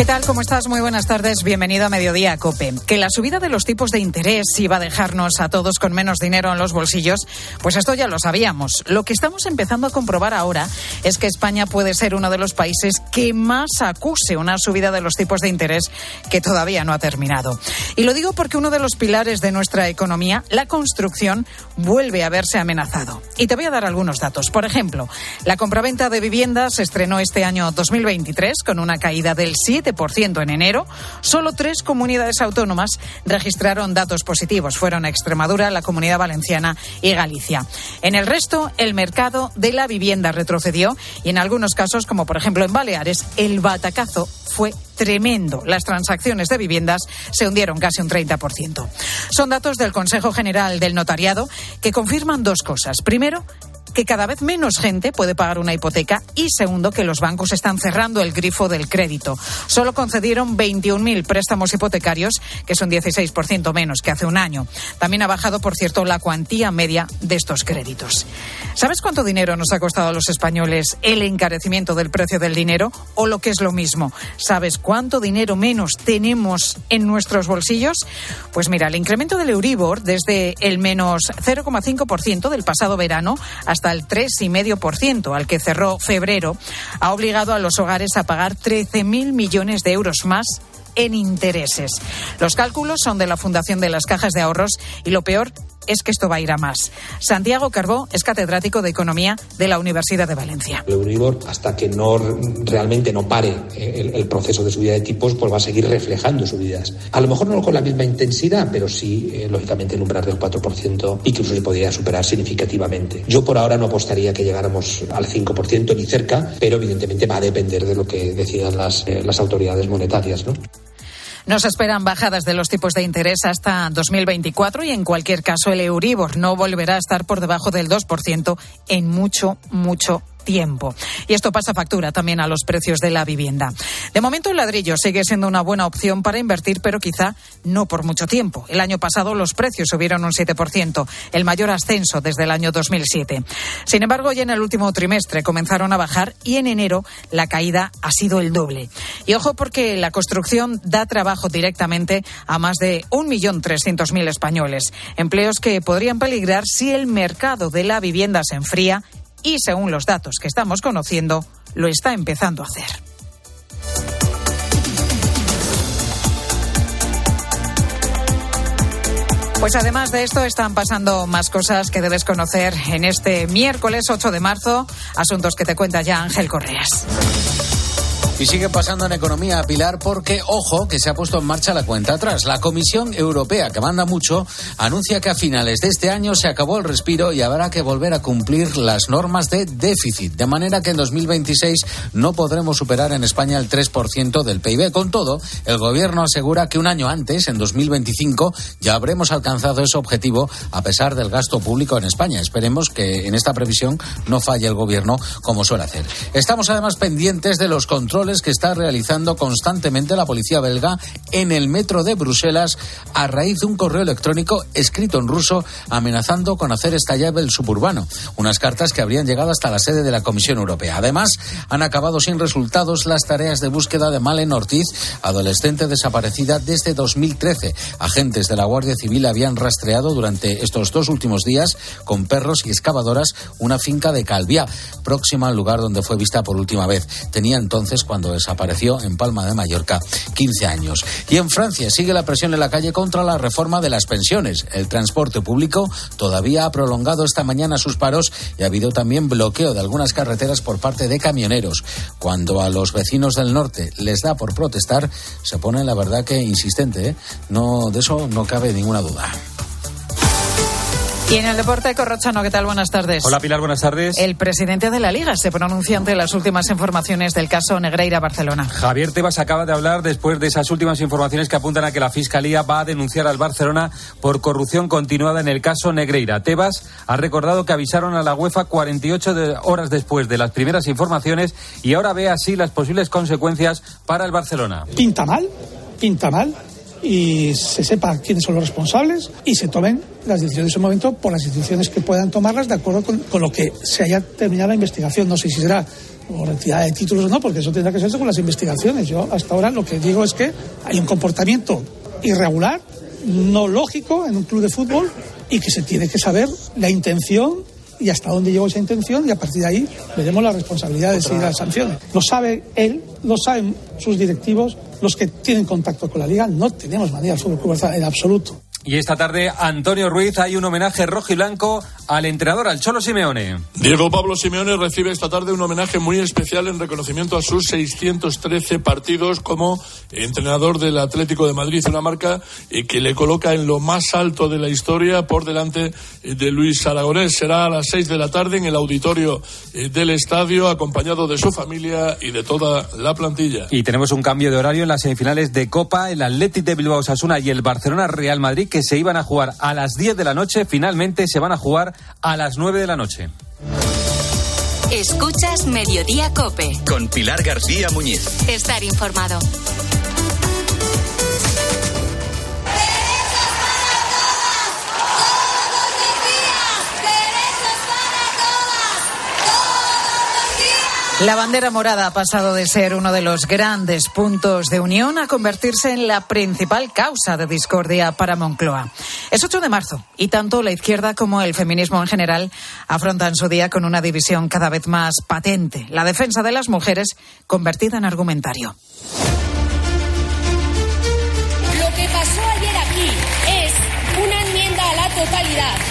¿Qué tal? ¿Cómo estás? Muy buenas tardes. Bienvenido a Mediodía Cope. Que la subida de los tipos de interés iba a dejarnos a todos con menos dinero en los bolsillos, pues esto ya lo sabíamos. Lo que estamos empezando a comprobar ahora es que España puede ser uno de los países que más acuse una subida de los tipos de interés que todavía no ha terminado. Y lo digo porque uno de los pilares de nuestra economía, la construcción, vuelve a verse amenazado. Y te voy a dar algunos datos. Por ejemplo, la compraventa de viviendas se estrenó este año 2023 con una caída del 7 en enero, solo tres comunidades autónomas registraron datos positivos. Fueron Extremadura, la Comunidad Valenciana y Galicia. En el resto, el mercado de la vivienda retrocedió y en algunos casos, como por ejemplo en Baleares, el batacazo fue tremendo. Las transacciones de viviendas se hundieron casi un 30%. Son datos del Consejo General del Notariado que confirman dos cosas. Primero, que cada vez menos gente puede pagar una hipoteca y segundo que los bancos están cerrando el grifo del crédito. Solo concedieron 21.000 préstamos hipotecarios, que son 16% menos que hace un año. También ha bajado, por cierto, la cuantía media de estos créditos. ¿Sabes cuánto dinero nos ha costado a los españoles el encarecimiento del precio del dinero o lo que es lo mismo? ¿Sabes cuánto dinero menos tenemos en nuestros bolsillos? Pues mira, el incremento del Euribor desde el menos 0,5% del pasado verano hasta hasta el 3,5% al que cerró febrero, ha obligado a los hogares a pagar 13.000 millones de euros más en intereses. Los cálculos son de la Fundación de las Cajas de Ahorros y lo peor es que esto va a ir a más. Santiago Carbó es catedrático de Economía de la Universidad de Valencia. El Euribor, hasta que no realmente no pare el, proceso de subida de tipos, pues va a seguir reflejando subidas. A lo mejor no con la misma intensidad, pero sí, eh, lógicamente, el umbral del 4% y que incluso se podría superar significativamente. Yo por ahora no apostaría que llegáramos al 5% ni cerca, pero evidentemente va a depender de lo que decidan las, eh, las autoridades monetarias. ¿no? Nos esperan bajadas de los tipos de interés hasta 2024 y en cualquier caso el Euribor no volverá a estar por debajo del 2% en mucho, mucho tiempo. Y esto pasa factura también a los precios de la vivienda. De momento el ladrillo sigue siendo una buena opción para invertir, pero quizá no por mucho tiempo. El año pasado los precios subieron un 7%, el mayor ascenso desde el año 2007. Sin embargo, ya en el último trimestre comenzaron a bajar y en enero la caída ha sido el doble. Y ojo porque la construcción da trabajo directamente a más de 1.300.000 españoles, empleos que podrían peligrar si el mercado de la vivienda se enfría y, según los datos que estamos conociendo, lo está empezando a hacer. Pues además de esto están pasando más cosas que debes conocer en este miércoles 8 de marzo, asuntos que te cuenta ya Ángel Correas. Y sigue pasando en economía, Pilar, porque, ojo, que se ha puesto en marcha la cuenta atrás. La Comisión Europea, que manda mucho, anuncia que a finales de este año se acabó el respiro y habrá que volver a cumplir las normas de déficit. De manera que en 2026 no podremos superar en España el 3% del PIB. Con todo, el Gobierno asegura que un año antes, en 2025, ya habremos alcanzado ese objetivo a pesar del gasto público en España. Esperemos que en esta previsión no falle el Gobierno como suele hacer. Estamos además pendientes de los controles que está realizando constantemente la policía belga en el metro de Bruselas a raíz de un correo electrónico escrito en ruso amenazando con hacer estallar el suburbano. Unas cartas que habrían llegado hasta la sede de la Comisión Europea. Además, han acabado sin resultados las tareas de búsqueda de Malen Ortiz, adolescente desaparecida desde 2013. Agentes de la Guardia Civil habían rastreado durante estos dos últimos días con perros y excavadoras una finca de Calviá, próxima al lugar donde fue vista por última vez. Tenía entonces, cuando desapareció en Palma de Mallorca 15 años. Y en Francia sigue la presión en la calle contra la reforma de las pensiones. El transporte público todavía ha prolongado esta mañana sus paros y ha habido también bloqueo de algunas carreteras por parte de camioneros. Cuando a los vecinos del norte les da por protestar, se pone la verdad que insistente. ¿eh? No, de eso no cabe ninguna duda. Y en el deporte, Corrochano, ¿qué tal? Buenas tardes. Hola Pilar, buenas tardes. El presidente de la Liga se pronuncia ante las últimas informaciones del caso Negreira-Barcelona. Javier Tebas acaba de hablar después de esas últimas informaciones que apuntan a que la Fiscalía va a denunciar al Barcelona por corrupción continuada en el caso Negreira. Tebas ha recordado que avisaron a la UEFA 48 horas después de las primeras informaciones y ahora ve así las posibles consecuencias para el Barcelona. Pinta mal, pinta mal y se sepa quiénes son los responsables y se tomen las decisiones en su momento por las instituciones que puedan tomarlas de acuerdo con, lo que se haya terminado la investigación. No sé si será por retirada de títulos o no, porque eso tendrá que ser con las investigaciones. Yo hasta ahora lo que digo es que hay un comportamiento irregular, no lógico en un club de fútbol y que se tiene que saber la intención y hasta dónde llegó esa intención y a partir de ahí veremos las responsabilidades y las sanciones. Lo sabe él, lo saben sus directivos, los que tienen contacto con la liga, no tenemos manera de fútbol en absoluto. Y esta tarde, Antonio Ruiz, hay un homenaje rojo y blanco al entrenador, al Cholo Simeone. Diego Pablo Simeone recibe esta tarde un homenaje muy especial en reconocimiento a sus 613 partidos como entrenador del Atlético de Madrid, una marca eh, que le coloca en lo más alto de la historia por delante eh, de Luis Aragonés. Será a las 6 de la tarde en el auditorio eh, del estadio, acompañado de su familia y de toda la plantilla. Y tenemos un cambio de horario en las semifinales de Copa, el Atlético de Bilbao Sasuna y el Barcelona Real Madrid que se iban a jugar a las 10 de la noche, finalmente se van a jugar a las 9 de la noche. Escuchas Mediodía Cope. Con Pilar García Muñiz. Estar informado. La bandera morada ha pasado de ser uno de los grandes puntos de unión a convertirse en la principal causa de discordia para Moncloa. Es 8 de marzo y tanto la izquierda como el feminismo en general afrontan su día con una división cada vez más patente, la defensa de las mujeres convertida en argumentario. Lo que pasó ayer aquí es una enmienda a la totalidad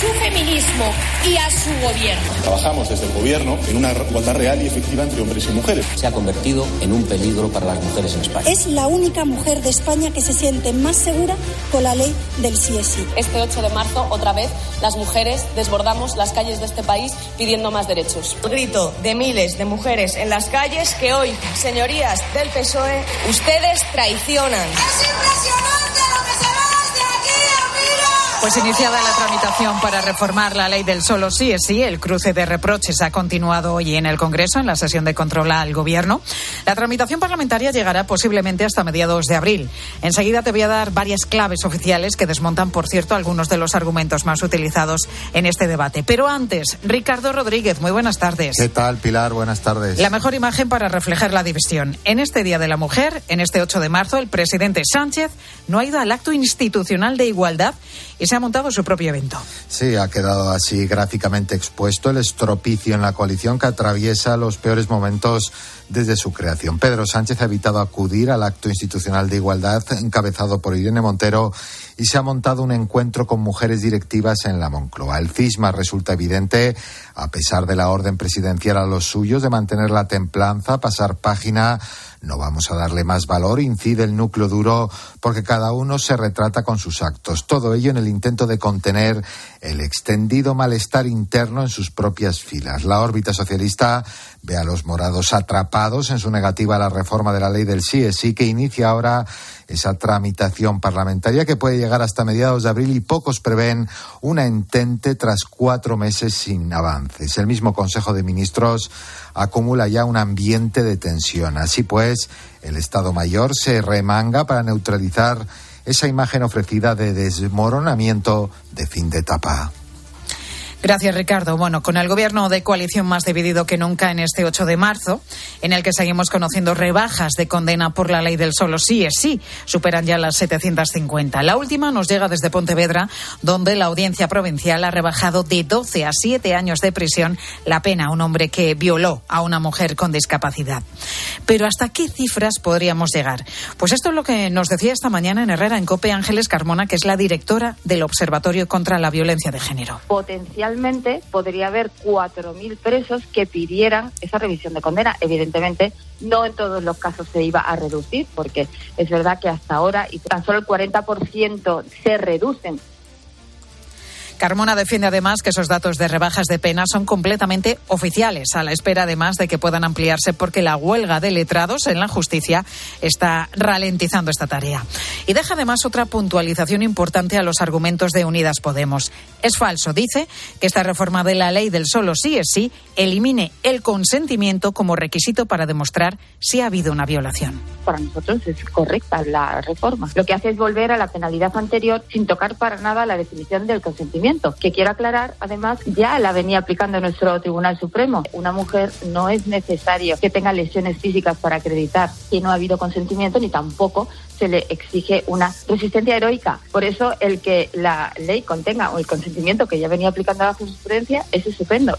su feminismo y a su gobierno. Trabajamos desde el gobierno en una igualdad real y efectiva entre hombres y mujeres. Se ha convertido en un peligro para las mujeres en España. Es la única mujer de España que se siente más segura con la ley del sí es sí. Este 8 de marzo, otra vez, las mujeres desbordamos las calles de este país pidiendo más derechos. El grito de miles de mujeres en las calles que hoy, señorías del PSOE, ustedes traicionan. Es impresionante lo que se pues iniciada la tramitación para reformar la ley del solo sí es sí, el cruce de reproches ha continuado hoy en el Congreso en la sesión de control al Gobierno. La tramitación parlamentaria llegará posiblemente hasta mediados de abril. Enseguida te voy a dar varias claves oficiales que desmontan, por cierto, algunos de los argumentos más utilizados en este debate. Pero antes, Ricardo Rodríguez, muy buenas tardes. ¿Qué tal, Pilar? Buenas tardes. La mejor imagen para reflejar la división. En este Día de la Mujer, en este 8 de marzo, el presidente Sánchez no ha ido al acto institucional de igualdad y se ha montado su propio evento. Sí, ha quedado así gráficamente expuesto el estropicio en la coalición que atraviesa los peores momentos desde su creación. Pedro Sánchez ha evitado acudir al acto institucional de igualdad encabezado por Irene Montero y se ha montado un encuentro con mujeres directivas en la Moncloa. El cisma resulta evidente, a pesar de la orden presidencial a los suyos de mantener la templanza, pasar página no vamos a darle más valor, incide el núcleo duro, porque cada uno se retrata con sus actos. Todo ello en el intento de contener el extendido malestar interno en sus propias filas. La órbita socialista ve a los morados atrapados en su negativa a la reforma de la ley del sí sí que inicia ahora esa tramitación parlamentaria que puede llegar hasta mediados de abril y pocos prevén una entente tras cuatro meses sin avances. El mismo Consejo de Ministros acumula ya un ambiente de tensión. Así pues, el Estado Mayor se remanga para neutralizar esa imagen ofrecida de desmoronamiento de fin de etapa. Gracias, Ricardo. Bueno, con el gobierno de coalición más dividido que nunca en este 8 de marzo, en el que seguimos conociendo rebajas de condena por la ley del solo sí es sí, superan ya las 750. La última nos llega desde Pontevedra, donde la audiencia provincial ha rebajado de 12 a 7 años de prisión la pena a un hombre que violó a una mujer con discapacidad. Pero ¿hasta qué cifras podríamos llegar? Pues esto es lo que nos decía esta mañana en Herrera, en COPE, Ángeles Carmona, que es la directora del Observatorio contra la Violencia de Género. Potencial podría haber 4.000 presos que pidieran esa revisión de condena. Evidentemente, no en todos los casos se iba a reducir, porque es verdad que hasta ahora y tan solo el 40% se reducen Carmona defiende además que esos datos de rebajas de pena son completamente oficiales, a la espera además de que puedan ampliarse porque la huelga de letrados en la justicia está ralentizando esta tarea. Y deja además otra puntualización importante a los argumentos de Unidas Podemos. Es falso, dice, que esta reforma de la ley del solo sí es sí elimine el consentimiento como requisito para demostrar si ha habido una violación. Para nosotros es correcta la reforma. Lo que hace es volver a la penalidad anterior sin tocar para nada la definición del consentimiento que quiero aclarar, además, ya la venía aplicando nuestro Tribunal Supremo. Una mujer no es necesario que tenga lesiones físicas para acreditar que no ha habido consentimiento, ni tampoco se le exige una resistencia heroica. Por eso, el que la ley contenga o el consentimiento que ya venía aplicando la jurisprudencia es estupendo.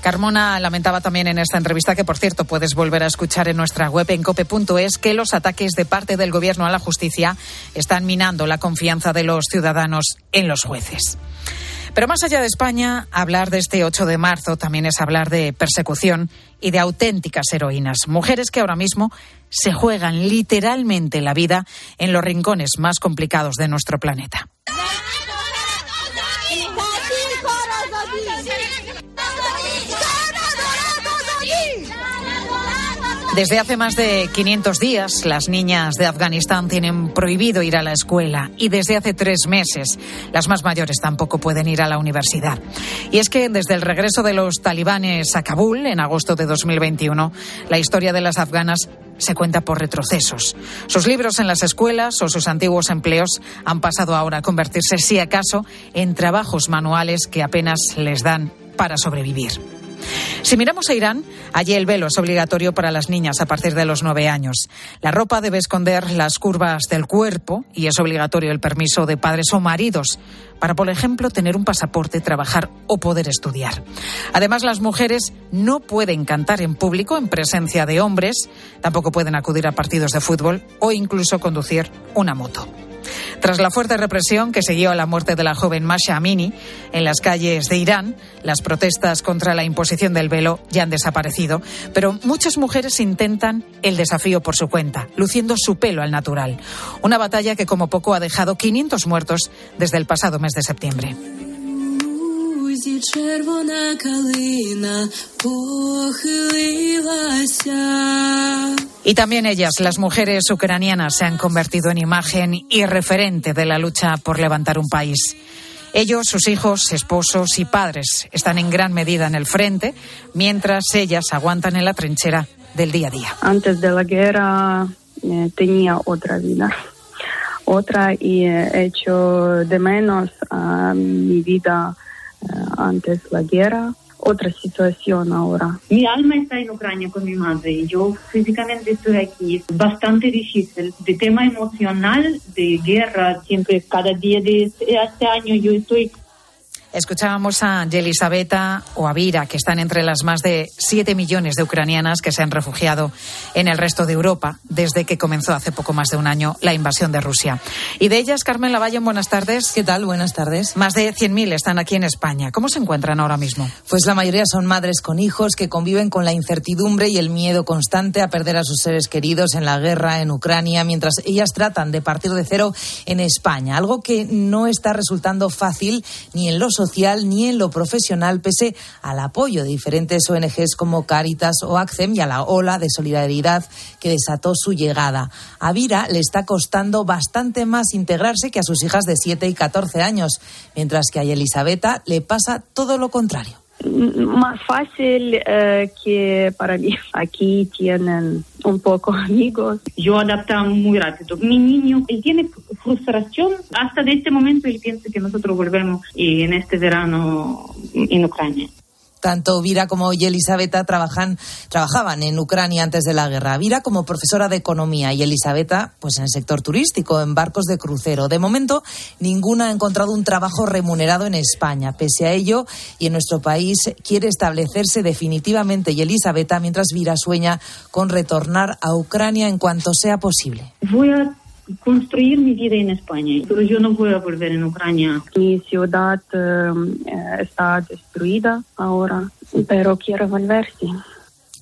Carmona lamentaba también en esta entrevista, que por cierto puedes volver a escuchar en nuestra web en cope.es, que los ataques de parte del Gobierno a la justicia están minando la confianza de los ciudadanos en los jueces. Pero más allá de España, hablar de este 8 de marzo también es hablar de persecución y de auténticas heroínas. Mujeres que ahora mismo se juegan literalmente la vida en los rincones más complicados de nuestro planeta. Desde hace más de 500 días, las niñas de Afganistán tienen prohibido ir a la escuela y desde hace tres meses las más mayores tampoco pueden ir a la universidad. Y es que desde el regreso de los talibanes a Kabul en agosto de 2021, la historia de las afganas se cuenta por retrocesos. Sus libros en las escuelas o sus antiguos empleos han pasado ahora a convertirse, si acaso, en trabajos manuales que apenas les dan para sobrevivir. Si miramos a Irán, allí el velo es obligatorio para las niñas a partir de los nueve años. La ropa debe esconder las curvas del cuerpo y es obligatorio el permiso de padres o maridos para, por ejemplo, tener un pasaporte, trabajar o poder estudiar. Además, las mujeres no pueden cantar en público en presencia de hombres, tampoco pueden acudir a partidos de fútbol o incluso conducir una moto. Tras la fuerte represión que siguió a la muerte de la joven Masha Amini en las calles de Irán, las protestas contra la imposición del velo ya han desaparecido, pero muchas mujeres intentan el desafío por su cuenta, luciendo su pelo al natural. Una batalla que como poco ha dejado 500 muertos desde el pasado mes de septiembre. Y también ellas, las mujeres ucranianas, se han convertido en imagen y referente de la lucha por levantar un país. Ellos, sus hijos, esposos y padres están en gran medida en el frente, mientras ellas aguantan en la trinchera del día a día. Antes de la guerra eh, tenía otra vida, otra y he hecho de menos a mi vida antes la guerra, otra situación ahora. Mi alma está en Ucrania con mi madre yo físicamente estoy aquí. Es bastante difícil. De tema emocional, de guerra, siempre cada día de este, este año yo estoy Escuchábamos a Yelisabeta o a Vira, que están entre las más de 7 millones de ucranianas que se han refugiado en el resto de Europa desde que comenzó hace poco más de un año la invasión de Rusia. Y de ellas, Carmen Lavalle, buenas tardes. ¿Qué tal? Buenas tardes. Más de 100.000 están aquí en España. ¿Cómo se encuentran ahora mismo? Pues la mayoría son madres con hijos que conviven con la incertidumbre y el miedo constante a perder a sus seres queridos en la guerra en Ucrania, mientras ellas tratan de partir de cero en España, algo que no está resultando fácil ni en los social ni en lo profesional, pese al apoyo de diferentes ONGs como Caritas o ACCEM y a la ola de solidaridad que desató su llegada. A Vira le está costando bastante más integrarse que a sus hijas de 7 y 14 años, mientras que a Elisabetta le pasa todo lo contrario más fácil eh, que para mí. Aquí tienen un poco amigos. Yo adaptaba muy rápido. Mi niño, él tiene frustración. Hasta de este momento él piensa que nosotros volvemos en este verano en Ucrania. Tanto Vira como Elisabetta trabajan, trabajaban en Ucrania antes de la guerra. Vira como profesora de economía y Elisabetta pues en el sector turístico, en barcos de crucero. De momento, ninguna ha encontrado un trabajo remunerado en España. Pese a ello, y en nuestro país quiere establecerse definitivamente y Elisabetta, mientras Vira sueña con retornar a Ucrania en cuanto sea posible. Construir mi vida en España, pero yo no voy a volver en Ucrania. Mi ciudad eh, está destruida ahora, pero quiero volver, sí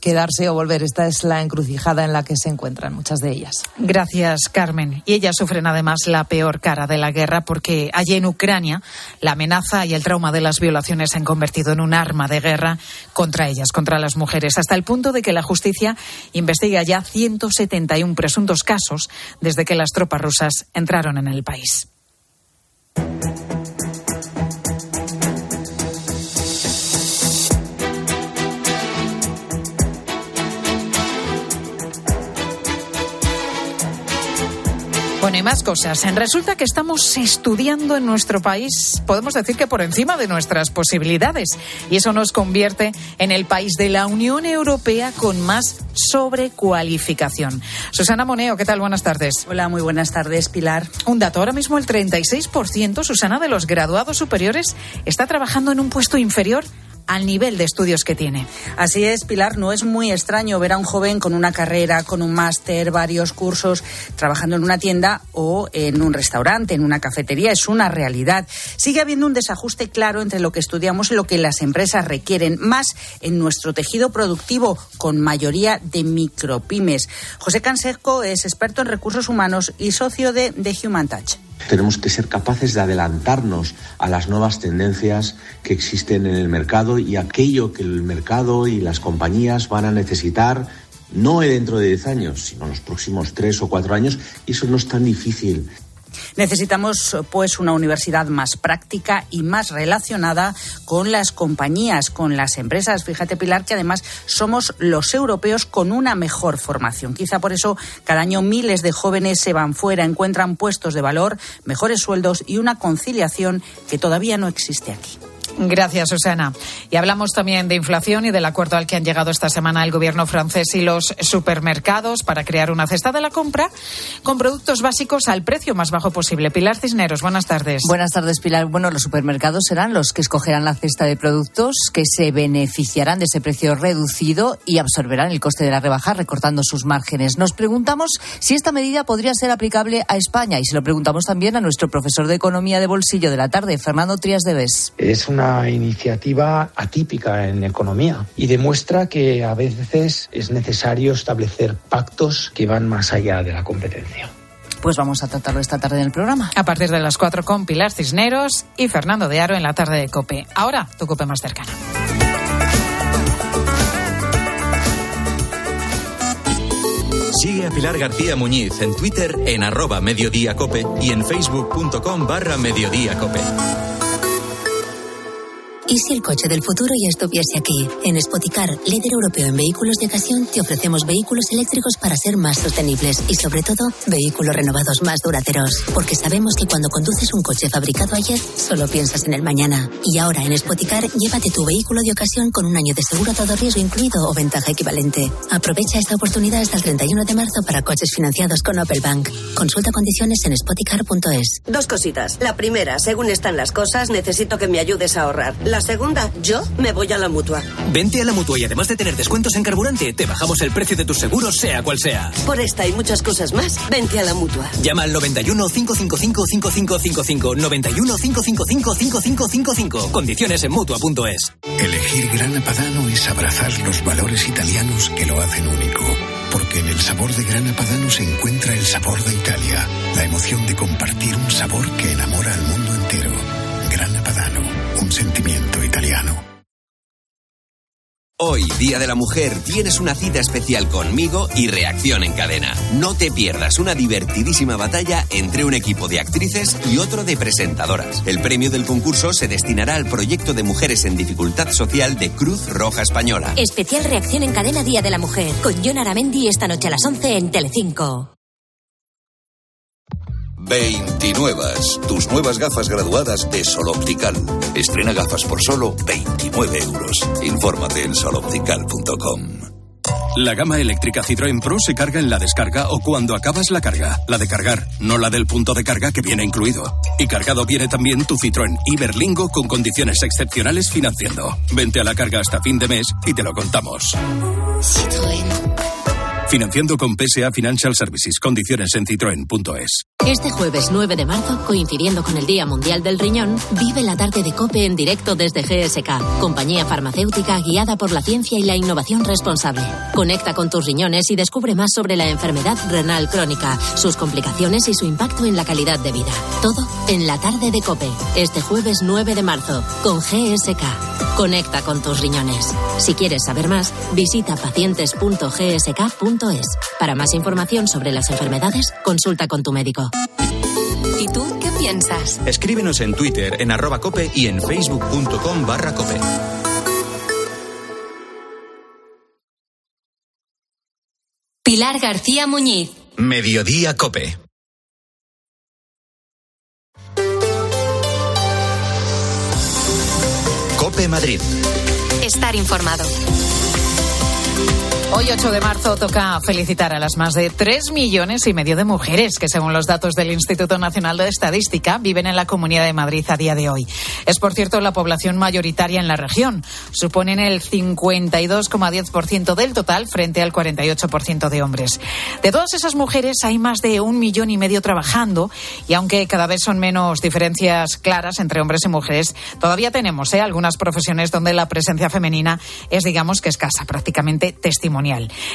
quedarse o volver. Esta es la encrucijada en la que se encuentran muchas de ellas. Gracias, Carmen. Y ellas sufren además la peor cara de la guerra porque allí en Ucrania la amenaza y el trauma de las violaciones se han convertido en un arma de guerra contra ellas, contra las mujeres, hasta el punto de que la justicia investiga ya 171 presuntos casos desde que las tropas rusas entraron en el país. Bueno, y más cosas. Resulta que estamos estudiando en nuestro país, podemos decir que por encima de nuestras posibilidades. Y eso nos convierte en el país de la Unión Europea con más sobrecualificación. Susana Moneo, ¿qué tal? Buenas tardes. Hola, muy buenas tardes, Pilar. Un dato, ahora mismo el 36%, Susana, de los graduados superiores está trabajando en un puesto inferior al nivel de estudios que tiene. Así es, Pilar, no es muy extraño ver a un joven con una carrera, con un máster, varios cursos, trabajando en una tienda o en un restaurante, en una cafetería. Es una realidad. Sigue habiendo un desajuste claro entre lo que estudiamos y lo que las empresas requieren, más en nuestro tejido productivo, con mayoría de micropymes. José Canseco es experto en recursos humanos y socio de The Human Touch. Tenemos que ser capaces de adelantarnos a las nuevas tendencias que existen en el mercado y aquello que el mercado y las compañías van a necesitar no dentro de 10 años, sino en los próximos 3 o 4 años. Y eso no es tan difícil. Necesitamos, pues, una universidad más práctica y más relacionada con las compañías, con las empresas. Fíjate, Pilar, que además somos los europeos con una mejor formación. Quizá por eso cada año miles de jóvenes se van fuera, encuentran puestos de valor, mejores sueldos y una conciliación que todavía no existe aquí. Gracias, Susana. Y hablamos también de inflación y del acuerdo al que han llegado esta semana el gobierno francés y los supermercados para crear una cesta de la compra con productos básicos al precio más bajo posible. Pilar Cisneros, buenas tardes. Buenas tardes, Pilar. Bueno, los supermercados serán los que escogerán la cesta de productos que se beneficiarán de ese precio reducido y absorberán el coste de la rebaja recortando sus márgenes. Nos preguntamos si esta medida podría ser aplicable a España y se lo preguntamos también a nuestro profesor de Economía de Bolsillo de la tarde, Fernando Trías de Bes. Es una iniciativa atípica en economía y demuestra que a veces es necesario establecer pactos que van más allá de la competencia. Pues vamos a tratarlo esta tarde en el programa. A partir de las 4 con Pilar Cisneros y Fernando de Aro en la tarde de Cope. Ahora, tu Cope más cercana. Sigue a Pilar García Muñiz en Twitter en arroba mediodíacope y en facebook.com barra mediodíacope. ¿Y si el coche del futuro ya estuviese aquí? En Spoticar, líder europeo en vehículos de ocasión, te ofrecemos vehículos eléctricos para ser más sostenibles y, sobre todo, vehículos renovados más duraderos. Porque sabemos que cuando conduces un coche fabricado ayer, solo piensas en el mañana. Y ahora, en Spoticar, llévate tu vehículo de ocasión con un año de seguro a todo riesgo incluido o ventaja equivalente. Aprovecha esta oportunidad hasta el 31 de marzo para coches financiados con Opel Bank. Consulta condiciones en spoticar.es. Dos cositas. La primera, según están las cosas, necesito que me ayudes a ahorrar. Segunda, yo me voy a la mutua. Vente a la mutua y además de tener descuentos en carburante, te bajamos el precio de tus seguros, sea cual sea. Por esta y muchas cosas más, vente a la mutua. Llama al 91 555 5555. 91 555 5555. Condiciones en mutua.es. Elegir Grana Padano es abrazar los valores italianos que lo hacen único. Porque en el sabor de Grana Padano se encuentra el sabor de Italia, la emoción de compartir un sabor que enamora al mundo entero. Grana Padano, un sentimiento italiano. Hoy, Día de la Mujer, tienes una cita especial conmigo y Reacción en Cadena. No te pierdas una divertidísima batalla entre un equipo de actrices y otro de presentadoras. El premio del concurso se destinará al proyecto de mujeres en dificultad social de Cruz Roja Española. Especial Reacción en Cadena Día de la Mujer, con John Aramendi esta noche a las 11 en Telecinco. 29. Tus nuevas gafas graduadas de Sol Optical. Estrena gafas por solo 29 euros. Infórmate en soloptical.com. La gama eléctrica Citroën Pro se carga en la descarga o cuando acabas la carga. La de cargar, no la del punto de carga que viene incluido. Y cargado viene también tu Citroën Iberlingo con condiciones excepcionales financiando. Vente a la carga hasta fin de mes y te lo contamos. Citroën. Financiando con PSA Financial Services. Condiciones en citroen.es. Este jueves 9 de marzo, coincidiendo con el Día Mundial del Riñón, vive la tarde de COPE en directo desde GSK, compañía farmacéutica guiada por la ciencia y la innovación responsable. Conecta con tus riñones y descubre más sobre la enfermedad renal crónica, sus complicaciones y su impacto en la calidad de vida. Todo en la tarde de COPE, este jueves 9 de marzo, con GSK. Conecta con tus riñones. Si quieres saber más, visita Para más información sobre las enfermedades, consulta con tu médico. ¿Y tú qué piensas? Escríbenos en Twitter, en arroba cope y en facebook.com barra cope. Pilar García Muñiz. Mediodía cope. Cope Madrid. Estar informado. Hoy, 8 de marzo, toca felicitar a las más de 3 millones y medio de mujeres que, según los datos del Instituto Nacional de Estadística, viven en la Comunidad de Madrid a día de hoy. Es, por cierto, la población mayoritaria en la región. Suponen el 52,10% del total frente al 48% de hombres. De todas esas mujeres, hay más de un millón y medio trabajando y, aunque cada vez son menos diferencias claras entre hombres y mujeres, todavía tenemos ¿eh? algunas profesiones donde la presencia femenina es, digamos, que escasa, prácticamente testimonial.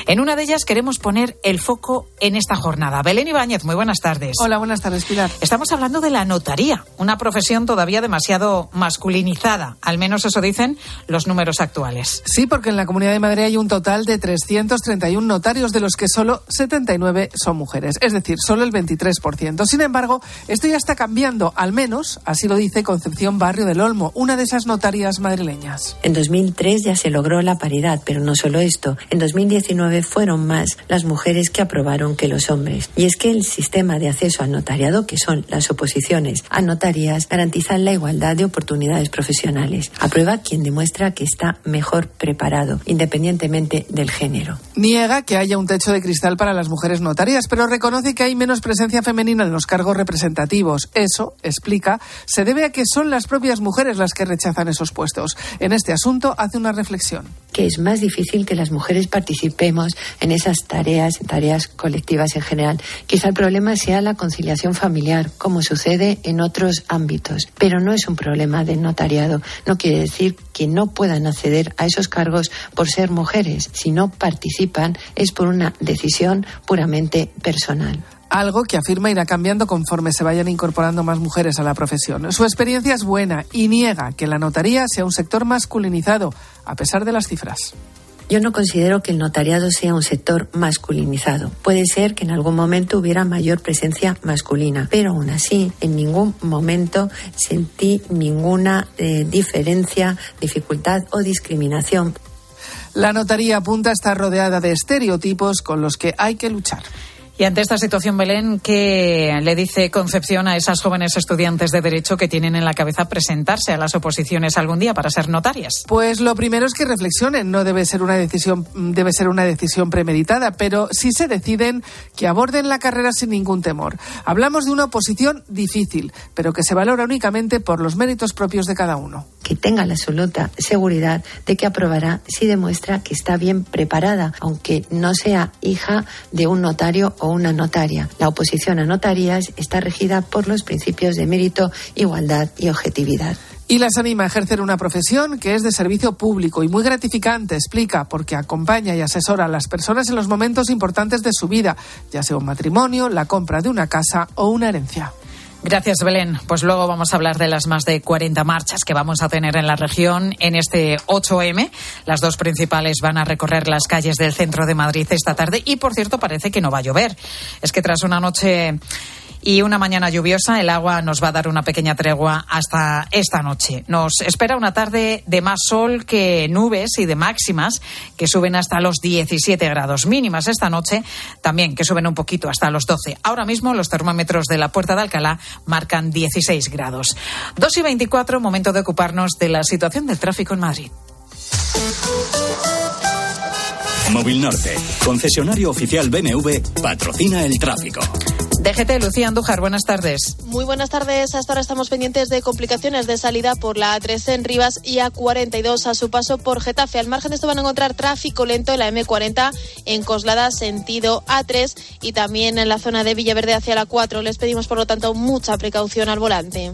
En una de ellas queremos poner el foco en esta jornada. Belén Ibáñez, muy buenas tardes. Hola, buenas tardes, Pilar. Estamos hablando de la notaría, una profesión todavía demasiado masculinizada, al menos eso dicen los números actuales. Sí, porque en la Comunidad de Madrid hay un total de 331 notarios, de los que solo 79 son mujeres, es decir, solo el 23%. Sin embargo, esto ya está cambiando, al menos, así lo dice Concepción Barrio del Olmo, una de esas notarias madrileñas. En 2003 ya se logró la paridad, pero no solo esto. En 2019 fueron más las mujeres que aprobaron que los hombres. Y es que el sistema de acceso al notariado, que son las oposiciones a notarías, garantizan la igualdad de oportunidades profesionales. Aprueba quien demuestra que está mejor preparado, independientemente del género. Niega que haya un techo de cristal para las mujeres notarias, pero reconoce que hay menos presencia femenina en los cargos representativos. Eso, explica, se debe a que son las propias mujeres las que rechazan esos puestos. En este asunto hace una reflexión. Que es más difícil que las mujeres participemos en esas tareas, tareas colectivas en general. Quizá el problema sea la conciliación familiar, como sucede en otros ámbitos, pero no es un problema del notariado. No quiere decir que no puedan acceder a esos cargos por ser mujeres. Si no participan es por una decisión puramente personal algo que afirma irá cambiando conforme se vayan incorporando más mujeres a la profesión. Su experiencia es buena y niega que la notaría sea un sector masculinizado, a pesar de las cifras. Yo no considero que el notariado sea un sector masculinizado. Puede ser que en algún momento hubiera mayor presencia masculina, pero aún así en ningún momento sentí ninguna eh, diferencia, dificultad o discriminación. La notaría apunta a estar rodeada de estereotipos con los que hay que luchar. Y ante esta situación, Belén, ¿qué le dice Concepción a esas jóvenes estudiantes de Derecho que tienen en la cabeza presentarse a las oposiciones algún día para ser notarias? Pues lo primero es que reflexionen. No debe ser una decisión, debe ser una decisión premeditada, pero si se deciden, que aborden la carrera sin ningún temor. Hablamos de una oposición difícil, pero que se valora únicamente por los méritos propios de cada uno. Que tenga la absoluta seguridad de que aprobará si demuestra que está bien preparada, aunque no sea hija de un notario o una notaria. La oposición a notarías está regida por los principios de mérito, igualdad y objetividad. Y las anima a ejercer una profesión que es de servicio público y muy gratificante, explica, porque acompaña y asesora a las personas en los momentos importantes de su vida, ya sea un matrimonio, la compra de una casa o una herencia. Gracias, Belén. Pues luego vamos a hablar de las más de 40 marchas que vamos a tener en la región en este 8M. Las dos principales van a recorrer las calles del centro de Madrid esta tarde y, por cierto, parece que no va a llover. Es que tras una noche y una mañana lluviosa. El agua nos va a dar una pequeña tregua hasta esta noche. Nos espera una tarde de más sol que nubes y de máximas que suben hasta los 17 grados mínimas esta noche, también que suben un poquito hasta los 12. Ahora mismo los termómetros de la Puerta de Alcalá marcan 16 grados. 2 y 24, momento de ocuparnos de la situación del tráfico en Madrid. Móvil Norte, concesionario oficial BMW, patrocina el tráfico. DGT, Lucía Andújar, buenas tardes. Muy buenas tardes. Hasta ahora estamos pendientes de complicaciones de salida por la A3 en Rivas y A42 a su paso por Getafe. Al margen de esto van a encontrar tráfico lento en la M40 en Coslada sentido A3 y también en la zona de Villaverde hacia la 4. Les pedimos, por lo tanto, mucha precaución al volante.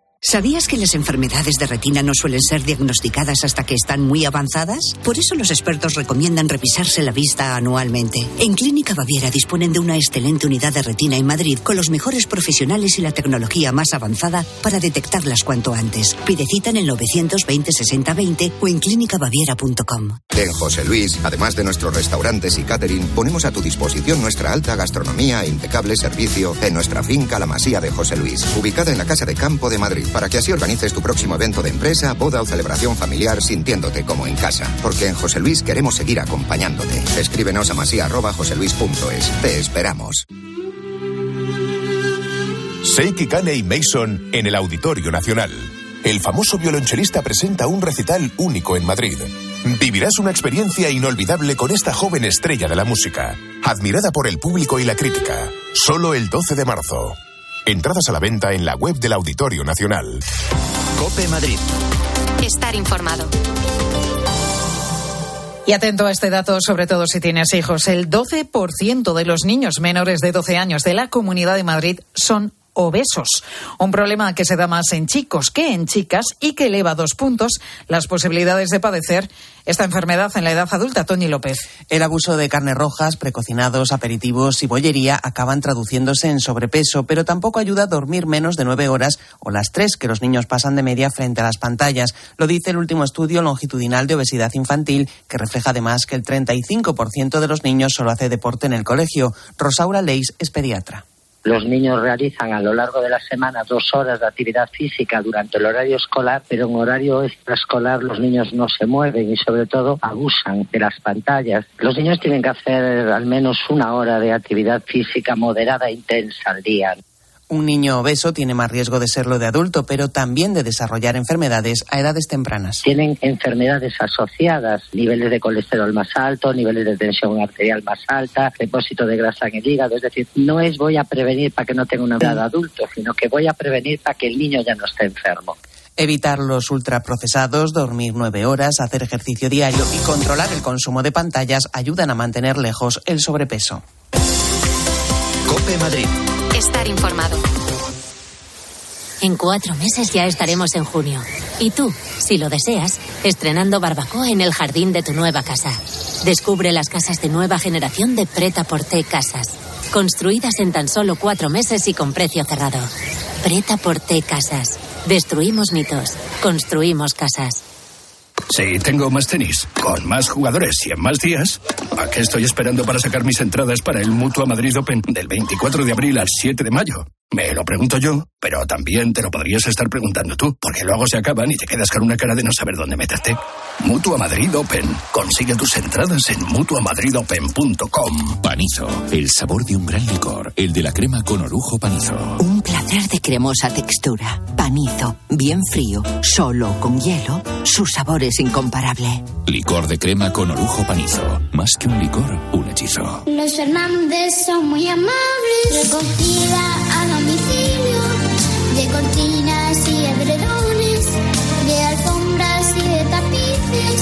¿Sabías que las enfermedades de retina no suelen ser diagnosticadas hasta que están muy avanzadas? Por eso los expertos recomiendan revisarse la vista anualmente. En Clínica Baviera disponen de una excelente unidad de retina en Madrid con los mejores profesionales y la tecnología más avanzada para detectarlas cuanto antes. Pide cita en el 920 60 20 o en clínicabaviera.com. En José Luis, además de nuestros restaurantes y catering, ponemos a tu disposición nuestra alta gastronomía e impecable servicio en nuestra finca La Masía de José Luis, ubicada en la Casa de Campo de Madrid para que así organices tu próximo evento de empresa, boda o celebración familiar sintiéndote como en casa. Porque en José Luis queremos seguir acompañándote. Escríbenos a masía.joseluis.es. Te esperamos. Seiki Kane y Mason en el Auditorio Nacional. El famoso violonchelista presenta un recital único en Madrid. Vivirás una experiencia inolvidable con esta joven estrella de la música, admirada por el público y la crítica. Solo el 12 de marzo. Entradas a la venta en la web del Auditorio Nacional. Cope Madrid. Estar informado. Y atento a este dato, sobre todo si tienes hijos, el 12% de los niños menores de 12 años de la Comunidad de Madrid son obesos. Un problema que se da más en chicos que en chicas y que eleva dos puntos las posibilidades de padecer esta enfermedad en la edad adulta. Tony López. El abuso de carnes rojas, precocinados, aperitivos y bollería acaban traduciéndose en sobrepeso, pero tampoco ayuda a dormir menos de nueve horas o las tres que los niños pasan de media frente a las pantallas. Lo dice el último estudio longitudinal de obesidad infantil, que refleja además que el 35% de los niños solo hace deporte en el colegio. Rosaura Leis es pediatra. Los niños realizan a lo largo de la semana dos horas de actividad física durante el horario escolar, pero en horario extraescolar los niños no se mueven y sobre todo abusan de las pantallas. Los niños tienen que hacer al menos una hora de actividad física moderada e intensa al día. Un niño obeso tiene más riesgo de serlo de adulto, pero también de desarrollar enfermedades a edades tempranas. Tienen enfermedades asociadas, niveles de colesterol más alto, niveles de tensión arterial más alta, depósito de grasa en el hígado. Es decir, no es voy a prevenir para que no tenga una edad adulto, sino que voy a prevenir para que el niño ya no esté enfermo. Evitar los ultraprocesados, dormir nueve horas, hacer ejercicio diario y controlar el consumo de pantallas ayudan a mantener lejos el sobrepeso. Cope Madrid. Estar informado. En cuatro meses ya estaremos en junio. Y tú, si lo deseas, estrenando barbacoa en el jardín de tu nueva casa. Descubre las casas de nueva generación de Preta Porté Casas. Construidas en tan solo cuatro meses y con precio cerrado. Preta Porté Casas. Destruimos mitos. Construimos casas. Sí, tengo más tenis, con más jugadores y en más días. ¿A qué estoy esperando para sacar mis entradas para el Mutua Madrid Open del 24 de abril al 7 de mayo? Me lo pregunto yo, pero también te lo podrías estar preguntando tú, porque luego se acaban y te quedas con una cara de no saber dónde meterte. Mutua Madrid Open. Consigue tus entradas en mutuamadridopen.com. Panizo, el sabor de un gran licor, el de la crema con orujo panizo. Un placer de cremosa textura. Panizo, bien frío, solo con hielo. Su sabor es incomparable. Licor de crema con orujo panizo. Más que un licor, un hechizo. Los Fernández son muy amables. Recogida a domicilio de cortinas y edredones, de alfombras y de tapices,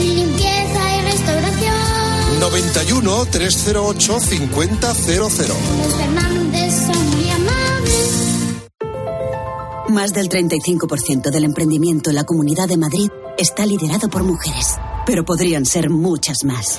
limpieza y restauración. 91 308 5000. Los Fernández son muy amables. Más del 35% del emprendimiento en la Comunidad de Madrid está liderado por mujeres, pero podrían ser muchas más.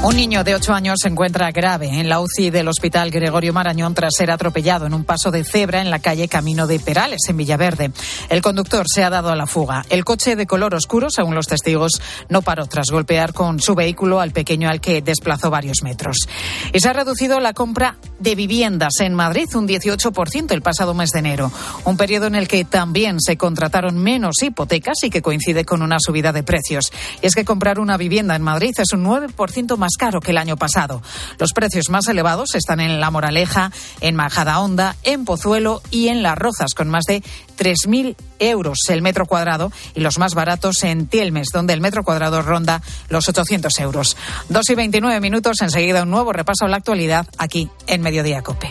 Un niño de 8 años se encuentra grave en la UCI del Hospital Gregorio Marañón tras ser atropellado en un paso de cebra en la calle Camino de Perales, en Villaverde. El conductor se ha dado a la fuga. El coche de color oscuro, según los testigos, no paró tras golpear con su vehículo al pequeño al que desplazó varios metros. Y se ha reducido la compra de viviendas en Madrid un 18% el pasado mes de enero, un periodo en el que también se contrataron menos hipotecas y que coincide con una subida de precios. Y es que comprar una vivienda en Madrid es un 9% más caro que el año pasado. Los precios más elevados están en La Moraleja, en Majadahonda, en Pozuelo y en Las Rozas, con más de 3.000 euros el metro cuadrado y los más baratos en Tielmes, donde el metro cuadrado ronda los 800 euros. Dos y 29 minutos, enseguida un nuevo repaso a la actualidad aquí en Mediodía Cope.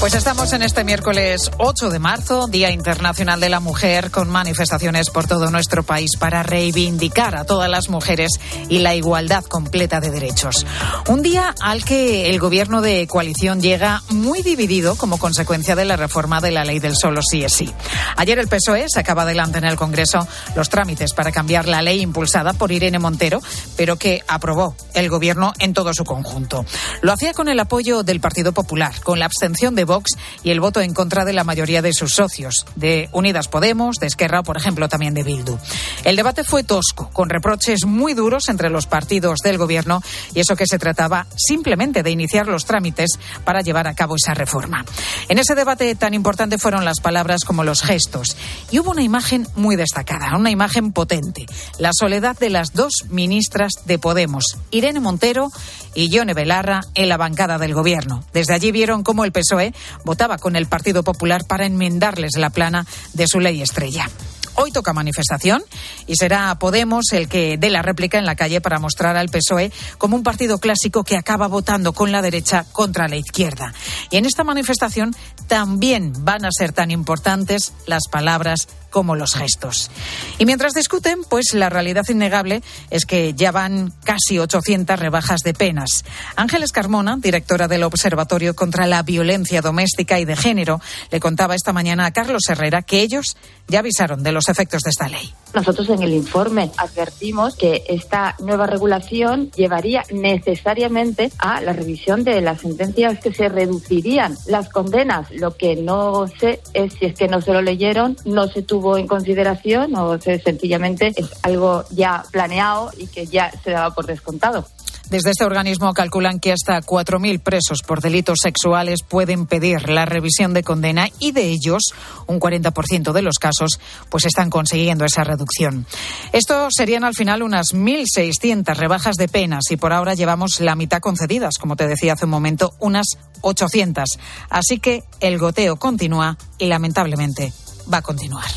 Pues estamos en este miércoles 8 de marzo, Día Internacional de la Mujer, con manifestaciones por todo nuestro país para reivindicar a todas las mujeres y la igualdad completa de derechos. Un día al que el gobierno de coalición llega muy dividido como consecuencia de la reforma de la ley del solo sí es sí. Ayer el PSOE sacaba adelante en el Congreso los trámites para cambiar la ley impulsada por Irene Montero, pero que aprobó el gobierno en todo su conjunto. Lo hacía con el apoyo del Partido Popular, con la abstención de Vox y el voto en contra de la mayoría de sus socios, de Unidas Podemos, de Esquerra por ejemplo, también de Bildu. El debate fue tosco, con reproches muy duros entre los partidos del Gobierno y eso que se trataba simplemente de iniciar los trámites para llevar a cabo esa reforma. En ese debate tan importante fueron las palabras como los gestos y hubo una imagen muy destacada, una imagen potente, la soledad de las dos ministras de Podemos, Irene Montero y Yone Belarra, en la bancada del Gobierno. Desde allí vieron cómo el PSOE votaba con el Partido Popular para enmendarles la plana de su ley estrella. Hoy toca manifestación y será Podemos el que dé la réplica en la calle para mostrar al PSOE como un partido clásico que acaba votando con la derecha contra la izquierda. Y en esta manifestación también van a ser tan importantes las palabras como los gestos. Y mientras discuten, pues la realidad innegable es que ya van casi 800 rebajas de penas. Ángeles Carmona, directora del Observatorio contra la Violencia Doméstica y de Género, le contaba esta mañana a Carlos Herrera que ellos ya avisaron de los efectos de esta ley. Nosotros en el informe advertimos que esta nueva regulación llevaría necesariamente a la revisión de las sentencias que se reducirían las condenas. Lo que no sé es si es que no se lo leyeron, no se tuvo en consideración o se, sencillamente es algo ya planeado y que ya se daba por descontado. Desde este organismo calculan que hasta 4.000 presos por delitos sexuales pueden pedir la revisión de condena y de ellos un 40% de los casos pues están consiguiendo esa reducción. Esto serían al final unas 1.600 rebajas de penas y por ahora llevamos la mitad concedidas, como te decía hace un momento, unas 800. Así que el goteo continúa y lamentablemente va a continuar.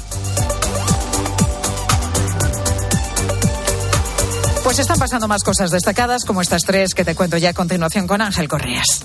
Pues están pasando más cosas destacadas, como estas tres que te cuento ya a continuación con Ángel Correas.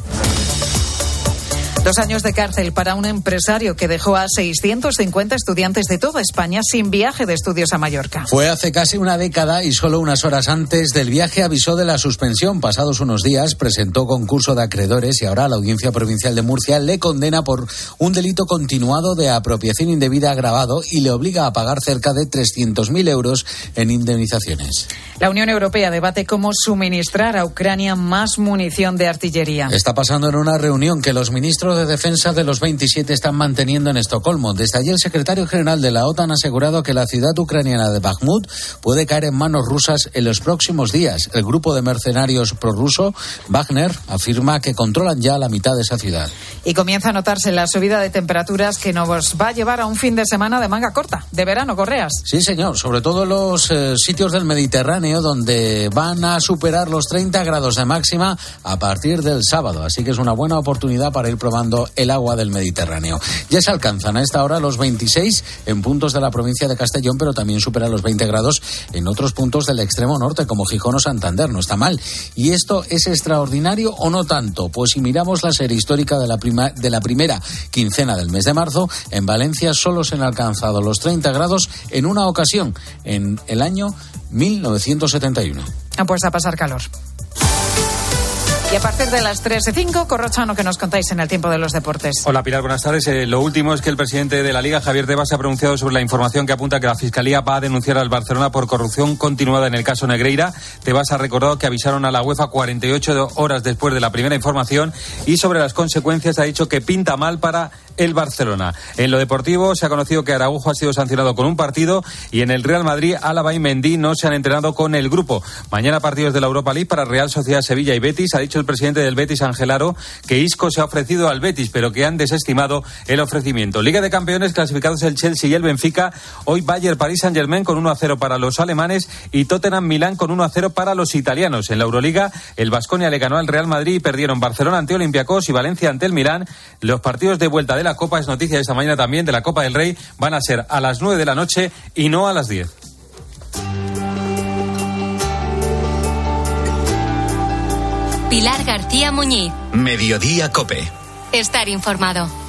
Dos años de cárcel para un empresario que dejó a 650 estudiantes de toda España sin viaje de estudios a Mallorca. Fue hace casi una década y solo unas horas antes del viaje avisó de la suspensión. Pasados unos días presentó concurso de acreedores y ahora la Audiencia Provincial de Murcia le condena por un delito continuado de apropiación indebida agravado y le obliga a pagar cerca de 300.000 euros en indemnizaciones. La Unión Europea debate cómo suministrar a Ucrania más munición de artillería. Está pasando en una reunión que los ministros de defensa de los 27 están manteniendo en Estocolmo. Desde allí el secretario general de la OTAN ha asegurado que la ciudad ucraniana de Bakhmut puede caer en manos rusas en los próximos días. El grupo de mercenarios prorruso, Wagner, afirma que controlan ya la mitad de esa ciudad. Y comienza a notarse la subida de temperaturas que nos va a llevar a un fin de semana de manga corta, de verano, Correas. Sí, señor, sobre todo en los eh, sitios del Mediterráneo donde van a superar los 30 grados de máxima a partir del sábado. Así que es una buena oportunidad para ir probando el agua del Mediterráneo. Ya se alcanzan a esta hora los 26 en puntos de la provincia de Castellón, pero también supera los 20 grados en otros puntos del extremo norte, como Gijón o Santander. No está mal. ¿Y esto es extraordinario o no tanto? Pues si miramos la serie histórica de la, de la primera quincena del mes de marzo, en Valencia solo se han alcanzado los 30 grados en una ocasión, en el año 1971. Ha puesto a pasar calor. A partir de las 3 y 5, Corrochano, que nos contáis en el tiempo de los deportes. Hola Pilar, buenas tardes. Eh, lo último es que el presidente de la Liga, Javier Tebas, ha pronunciado sobre la información que apunta que la Fiscalía va a denunciar al Barcelona por corrupción continuada en el caso Negreira. Tebas ha recordado que avisaron a la UEFA 48 horas después de la primera información y sobre las consecuencias ha dicho que pinta mal para el Barcelona. En lo deportivo se ha conocido que Araujo ha sido sancionado con un partido y en el Real Madrid Álava y Mendy no se han entrenado con el grupo. Mañana partidos de la Europa League para Real Sociedad Sevilla y Betis. Ha dicho el presidente del Betis Angelaro que Isco se ha ofrecido al Betis pero que han desestimado el ofrecimiento. Liga de Campeones clasificados el Chelsea y el Benfica. Hoy Bayern París Saint Germain con 1 a 0 para los alemanes y Tottenham Milán con 1 a 0 para los italianos. En la Euroliga el Vasconia le ganó al Real Madrid y perdieron Barcelona ante Olympiacos y Valencia ante el Milán. Los partidos de vuelta de la Copa es noticia de esta mañana también de la Copa del Rey. Van a ser a las 9 de la noche y no a las 10. Pilar García Muñiz. Mediodía Cope. Estar informado.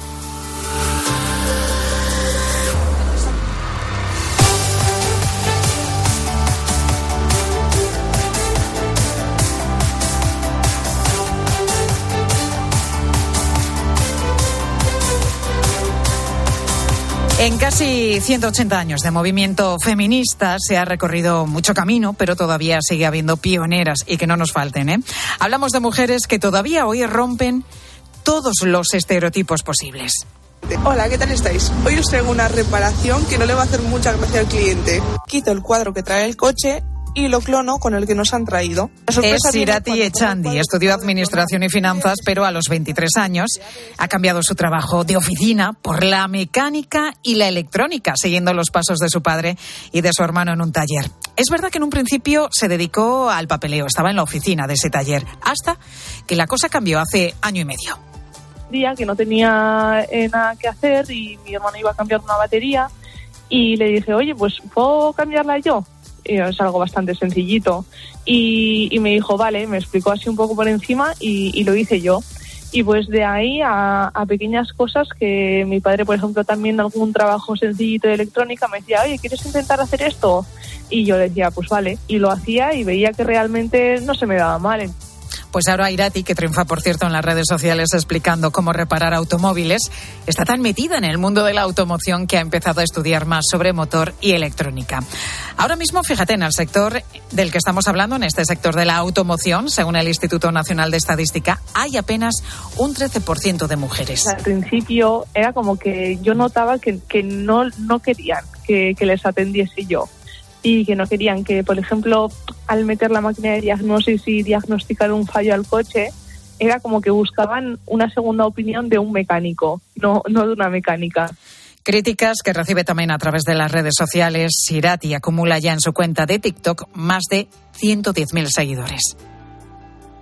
En casi 180 años de movimiento feminista se ha recorrido mucho camino, pero todavía sigue habiendo pioneras y que no nos falten. ¿eh? Hablamos de mujeres que todavía hoy rompen todos los estereotipos posibles. Hola, ¿qué tal estáis? Hoy os traigo una reparación que no le va a hacer mucha gracia al cliente. Quito el cuadro que trae el coche y lo clono con el que nos han traído. Es Sirati Echandi, estudió Administración y Finanzas, pero a los 23 años ha cambiado su trabajo de oficina por la mecánica y la electrónica, siguiendo los pasos de su padre y de su hermano en un taller. Es verdad que en un principio se dedicó al papeleo, estaba en la oficina de ese taller, hasta que la cosa cambió hace año y medio. Día que no tenía eh, nada que hacer y mi hermano iba a cambiar una batería y le dije, oye, pues ¿puedo cambiarla yo? Es algo bastante sencillito. Y, me dijo, vale, me explicó así un poco por encima y, lo hice yo. Y pues de ahí a, pequeñas cosas que mi padre, por ejemplo, también algún trabajo sencillito de electrónica me decía, oye, ¿quieres intentar hacer esto? Y yo decía, pues vale. Y lo hacía y veía que realmente no se me daba mal. Pues ahora Irati, que triunfa por cierto en las redes sociales explicando cómo reparar automóviles, está tan metida en el mundo de la automoción que ha empezado a estudiar más sobre motor y electrónica. Ahora mismo, fíjate, en el sector del que estamos hablando, en este sector de la automoción, según el Instituto Nacional de Estadística, hay apenas un 13% de mujeres. Al principio era como que yo notaba que, no, no querían que, que les atendiese yo y que no querían que, por ejemplo, al meter la máquina de diagnosis y diagnosticar un fallo al coche, era como que buscaban una segunda opinión de un mecánico, no, no de una mecánica. Críticas que recibe también a través de las redes sociales. Sirati acumula ya en su cuenta de TikTok más de 110.000 seguidores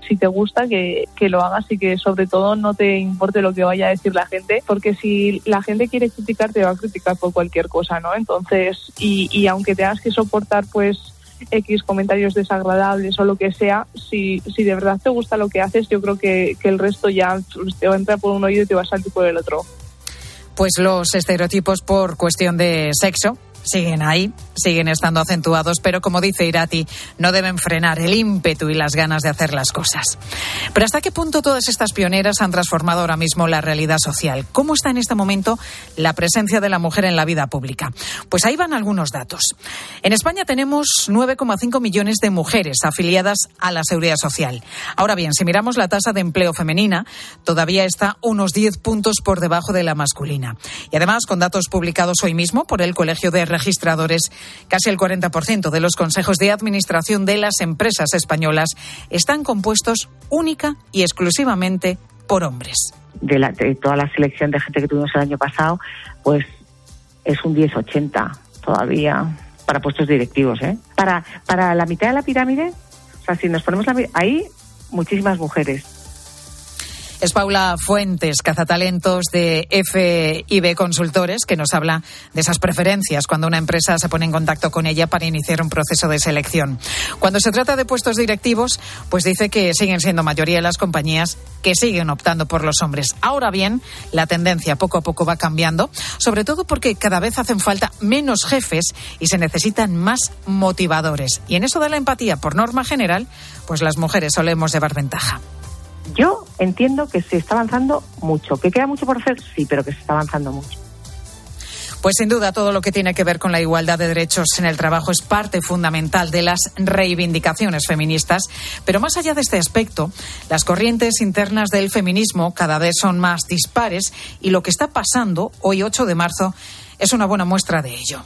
si te gusta, que, que, lo hagas y que sobre todo no te importe lo que vaya a decir la gente, porque si la gente quiere criticar, te va a criticar por cualquier cosa, ¿no? Entonces, y, y aunque tengas que soportar, pues, X comentarios desagradables o lo que sea, si, si de verdad te gusta lo que haces, yo creo que, que el resto ya te va a entrar por un oído y te va a salir por el otro. Pues los estereotipos por cuestión de sexo siguen ahí, siguen estando acentuados, pero como dice Irati, no deben frenar el ímpetu y las ganas de hacer las cosas. Pero ¿hasta qué punto todas estas pioneras han transformado ahora mismo la realidad social? ¿Cómo está en este momento la presencia de la mujer en la vida pública? Pues ahí van algunos datos. En España tenemos 9,5 millones de mujeres afiliadas a la seguridad social. Ahora bien, si miramos la tasa de empleo femenina, todavía está unos 10 puntos por debajo de la masculina. Y además, con datos publicados hoy mismo por el Colegio de registradores, casi el 40% de los consejos de administración de las empresas españolas están compuestos única y exclusivamente por hombres. De, toda la selección de gente que tuvimos el año pasado, pues es un 10-80 todavía para puestos directivos. ¿eh? Para, para la mitad de la pirámide, o sea, si nos ponemos ahí, muchísimas mujeres Es Paula Fuentes, cazatalentos de FIB Consultores, que nos habla de esas preferencias cuando una empresa se pone en contacto con ella para iniciar un proceso de selección. Cuando se trata de puestos directivos, pues dice que siguen siendo mayoría de las compañías que siguen optando por los hombres. Ahora bien, la tendencia poco a poco va cambiando, sobre todo porque cada vez hacen falta menos jefes y se necesitan más motivadores. Y en eso de la empatía, por norma general, pues las mujeres solemos llevar ventaja. Yo entiendo que se está avanzando mucho, que queda mucho por hacer, sí, pero que se está avanzando mucho. Pues sin duda todo lo que tiene que ver con la igualdad de derechos en el trabajo es parte fundamental de las reivindicaciones feministas. Pero más allá de este aspecto, las corrientes internas del feminismo cada vez son más dispares y lo que está pasando hoy 8 de marzo es una buena muestra de ello.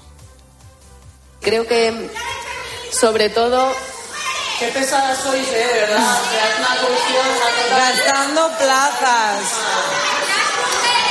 Creo que sobre todo Qué pesada sois, ¿eh? De verdad. O sea, es una cuestión... Gastando plazas.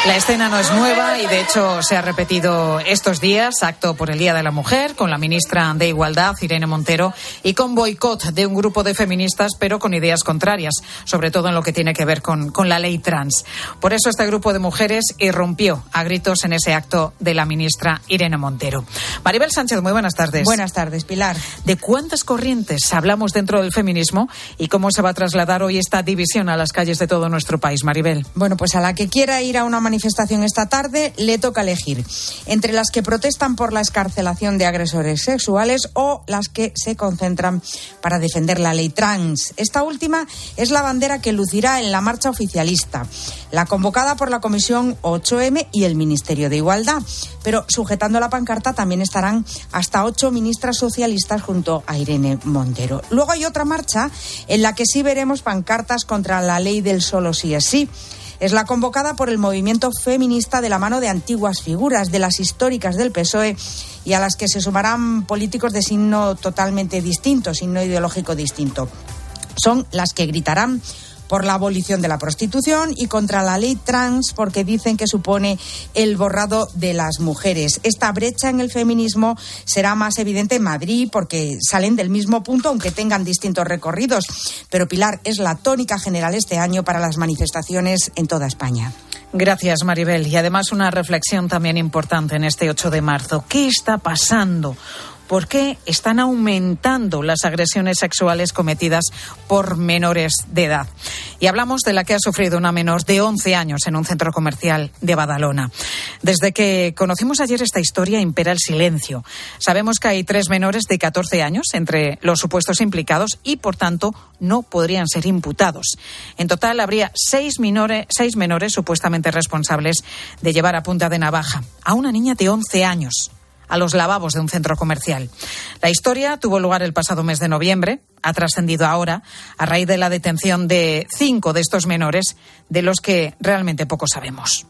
La escena no es nueva y de hecho se ha repetido estos días, acto por el Día de la Mujer, con la ministra de Igualdad, Irene Montero, y con boicot de un grupo de feministas, pero con ideas contrarias, sobre todo en lo que tiene que ver con, con la ley trans. Por eso este grupo de mujeres irrumpió a gritos en ese acto de la ministra Irene Montero. Maribel Sánchez, muy buenas tardes. Buenas tardes, Pilar. ¿De cuántas corrientes hablamos dentro del feminismo y cómo se va a trasladar hoy esta división a las calles de todo nuestro país, Maribel? Bueno, pues a la que quiera ir a una manifestación esta tarde le toca elegir entre las que protestan por la escarcelación de agresores sexuales o las que se concentran para defender la ley trans. Esta última es la bandera que lucirá en la marcha oficialista, la convocada por la Comisión 8M y el Ministerio de Igualdad. Pero sujetando la pancarta también estarán hasta ocho ministras socialistas junto a Irene Montero. Luego hay otra marcha en la que sí veremos pancartas contra la ley del solo sí es sí es la convocada por el movimiento feminista de la mano de antiguas figuras, de las históricas del PSOE y a las que se sumarán políticos de signo totalmente distinto, signo ideológico distinto. Son las que gritarán por la abolición de la prostitución y contra la ley trans porque dicen que supone el borrado de las mujeres. Esta brecha en el feminismo será más evidente en Madrid porque salen del mismo punto aunque tengan distintos recorridos. Pero Pilar es la tónica general este año para las manifestaciones en toda España. Gracias, Maribel. Y además una reflexión también importante en este 8 de marzo. ¿Qué está pasando? ¿Por qué están aumentando las agresiones sexuales cometidas por menores de edad? Y hablamos de la que ha sufrido una menor de 11 años en un centro comercial de Badalona. Desde que conocimos ayer esta historia impera el silencio. Sabemos que hay tres menores de 14 años entre los supuestos implicados y, por tanto, no podrían ser imputados. En total, habría seis, seis menores supuestamente responsables de llevar a punta de navaja a una niña de 11 años a los lavabos de un centro comercial. La historia tuvo lugar el pasado mes de noviembre, ha trascendido ahora a raíz de la detención de cinco de estos menores, de los que realmente poco sabemos.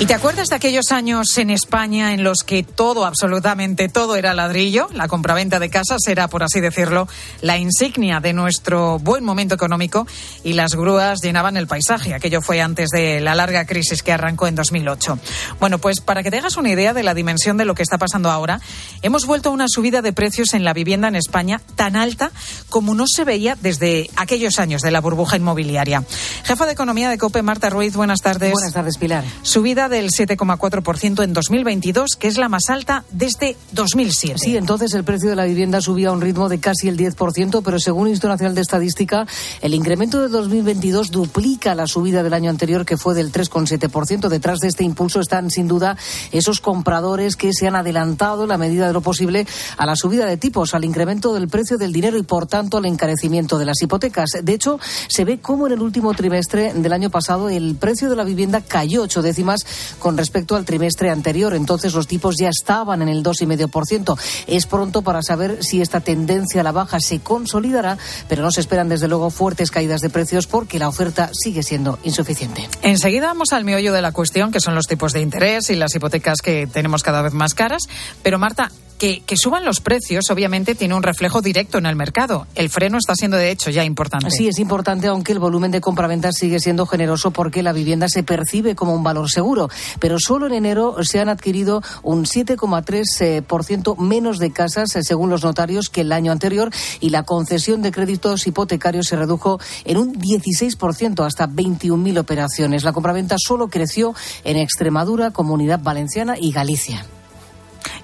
¿Y te acuerdas de aquellos años en España en los que todo, absolutamente todo era ladrillo? La compraventa de casas era, por así decirlo, la insignia de nuestro buen momento económico y las grúas llenaban el paisaje. Aquello fue antes de la larga crisis que arrancó en 2008. Bueno, pues para que te hagas una idea de la dimensión de lo que está pasando ahora, hemos vuelto a una subida de precios en la vivienda en España tan alta como no se veía desde aquellos años de la burbuja inmobiliaria. Jefa de Economía de COPE, Marta Ruiz, buenas tardes. Buenas tardes, Pilar. Subida del 7,4% en 2022, que es la más alta desde 2007. Sí, entonces el precio de la vivienda subía a un ritmo de casi el 10%, pero según el Instituto Nacional de Estadística, el incremento de 2022 duplica la subida del año anterior, que fue del 3,7%. Detrás de este impulso están, sin duda, esos compradores que se han adelantado en la medida de lo posible a la subida de tipos, al incremento del precio del dinero y, por tanto, al encarecimiento de las hipotecas. De hecho, se ve cómo en el último trimestre del año pasado el precio de la vivienda cayó ocho décimas con respecto al trimestre anterior. Entonces los tipos ya estaban en el 2,5%. Es pronto para saber si esta tendencia a la baja se consolidará, pero no se esperan desde luego fuertes caídas de precios porque la oferta sigue siendo insuficiente. Enseguida vamos al meollo de la cuestión, que son los tipos de interés y las hipotecas que tenemos cada vez más caras. Pero Marta, que, suban los precios, obviamente, tiene un reflejo directo en el mercado. El freno está siendo, de hecho, ya importante. Sí, es importante, aunque el volumen de compraventa sigue siendo generoso porque la vivienda se percibe como un valor seguro. Pero solo en enero se han adquirido un 7,3% menos de casas, eh, según los notarios, que el año anterior y la concesión de créditos hipotecarios se redujo en un 16% hasta 21.000 operaciones. La compraventa solo creció en Extremadura, Comunidad Valenciana y Galicia.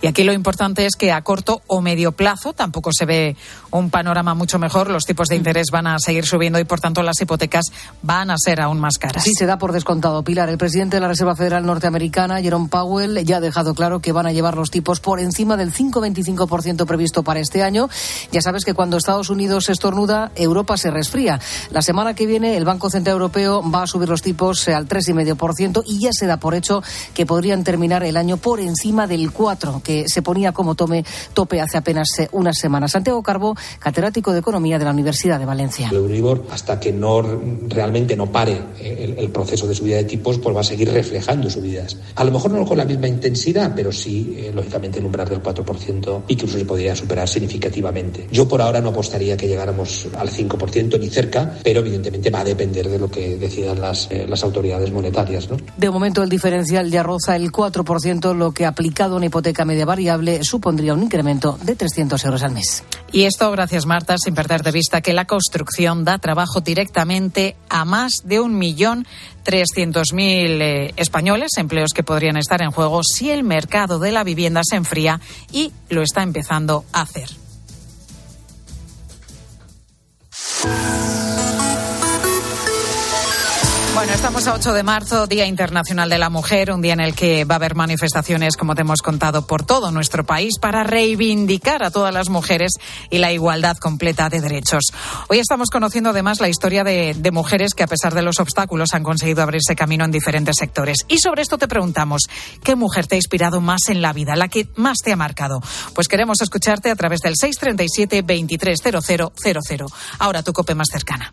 Y aquí lo importante es que a corto o medio plazo tampoco se ve un panorama mucho mejor. Los tipos de interés van a seguir subiendo y, por tanto, las hipotecas van a ser aún más caras. Sí, se da por descontado, Pilar. El presidente de la Reserva Federal norteamericana, Jerome Powell, ya ha dejado claro que van a llevar los tipos por encima del 5,25% previsto para este año. Ya sabes que cuando Estados Unidos estornuda, Europa se resfría. La semana que viene, el Banco Central Europeo va a subir los tipos al 3,5% y ya se da por hecho que podrían terminar el año por encima del 4%, que se ponía como tome, tope hace apenas eh, unas semanas. Santiago Carbó, catedrático de Economía de la Universidad de Valencia. El Euribor, hasta que no realmente no pare el, el, proceso de subida de tipos, pues va a seguir reflejando subidas. A lo mejor no con la misma intensidad, pero sí, eh, lógicamente, el umbral del 4% y que incluso se podría superar significativamente. Yo por ahora no apostaría que llegáramos al 5% ni cerca, pero evidentemente va a depender de lo que decidan las, eh, las autoridades monetarias. ¿no? De momento el diferencial ya roza el 4%, lo que aplicado a una hipoteca media variable supondría un incremento de 300 euros al mes. Y esto, gracias Marta, sin perder de vista que la construcción da trabajo directamente a más de un millón trescientos mil eh, españoles, empleos que podrían estar en juego si el mercado de la vivienda se enfría y lo está empezando a hacer. Bueno, estamos a 8 de marzo, Día Internacional de la Mujer, un día en el que va a haber manifestaciones, como te hemos contado, por todo nuestro país para reivindicar a todas las mujeres y la igualdad completa de derechos. Hoy estamos conociendo además la historia de, de mujeres que, a pesar de los obstáculos, han conseguido abrirse camino en diferentes sectores. Y sobre esto te preguntamos, ¿qué mujer te ha inspirado más en la vida, la que más te ha marcado? Pues queremos escucharte a través del 637-230000. Ahora tu cope más cercana.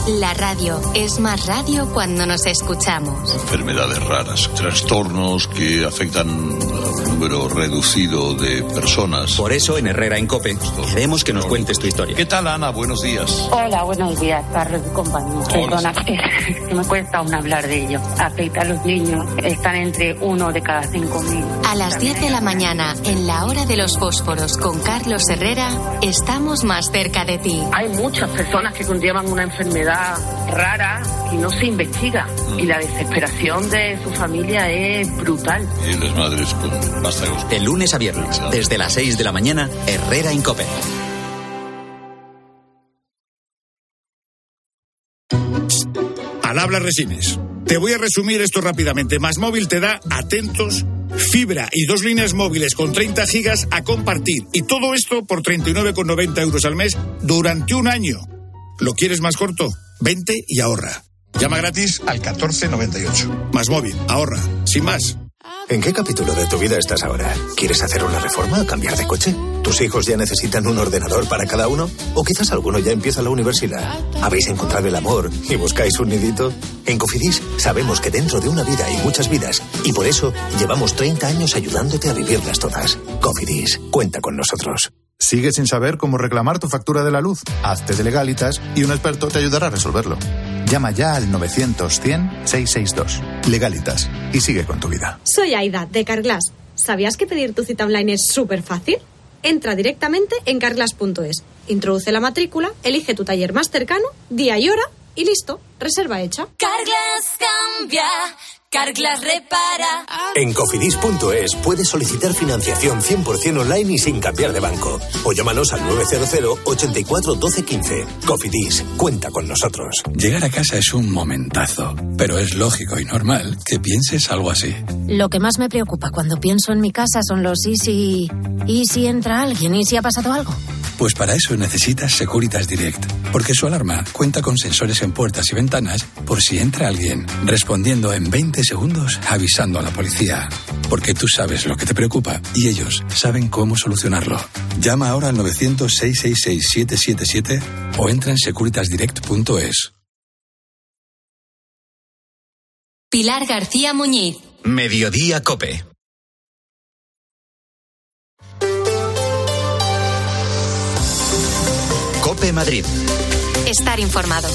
La radio es más radio cuando nos escuchamos. Enfermedades raras, trastornos que afectan a un número reducido de personas. Por eso en Herrera en Cope queremos que nos cuentes tu historia. ¿Qué tal, Ana? Buenos días. Hola, buenos días, Carlos y compañía. Perdona, que me cuesta aún hablar de ello. Afecta a los niños, están entre uno de cada cinco mil. A las 10 de la mañana, en la hora de los fósforos con Carlos Herrera, estamos más cerca de ti. Hay muchas personas que conllevan una enfermedad rara y no se investiga. Y la desesperación de su familia es brutal. Y las madres con vástagos. De lunes a viernes, desde las 6 de la mañana, Herrera en Cope. Al habla Resines. Te voy a resumir esto rápidamente. Más móvil te da atentos, fibra y dos líneas móviles con 30 gigas a compartir. Y todo esto por 39,90 euros al mes durante un año. ¿Lo quieres más corto? Vente y ahorra. Llama gratis al 1498. Más móvil, ahorra, sin más. ¿En qué capítulo de tu vida estás ahora? ¿Quieres hacer una reforma cambiar de coche? ¿Tus hijos ya necesitan un ordenador para cada uno? ¿O quizás alguno ya empieza la universidad? ¿Habéis encontrado el amor y buscáis un nidito? En Cofidis sabemos que dentro de una vida hay muchas vidas y por eso llevamos 30 años ayudándote a vivirlas todas. Cofidis, cuenta con nosotros. ¿Sigues sin saber cómo reclamar tu factura de la luz? Hazte de legalitas y un experto te ayudará a resolverlo. Llama ya al 900-100-662. Legalitas. Y sigue con tu vida. Soy Aida, de Carglass. ¿Sabías que pedir tu cita online es súper fácil? Entra directamente en carglass.es, introduce la matrícula, elige tu taller más cercano, día y hora y listo, reserva hecha. Carglass cambia. Carglass repara. En cofidis.es puedes solicitar financiación 100% online y sin cambiar de banco. O llámanos al 900 84 12 15. Cofidis, cuenta con nosotros. Llegar a casa es un momentazo, pero es lógico y normal que pienses algo así. Lo que más me preocupa cuando pienso en mi casa son los y si. y si entra alguien y si ha pasado algo. Pues para eso necesitas Securitas Direct, porque su alarma cuenta con sensores en puertas y ventanas por si entra alguien, respondiendo en 20 segundos avisando a la policía. Porque tú sabes lo que te preocupa y ellos saben cómo solucionarlo. Llama ahora al 900-666-777 o entra en securitasdirect.es. Pilar García Muñiz. Mediodía Cope. Cope Madrid. Estar informado.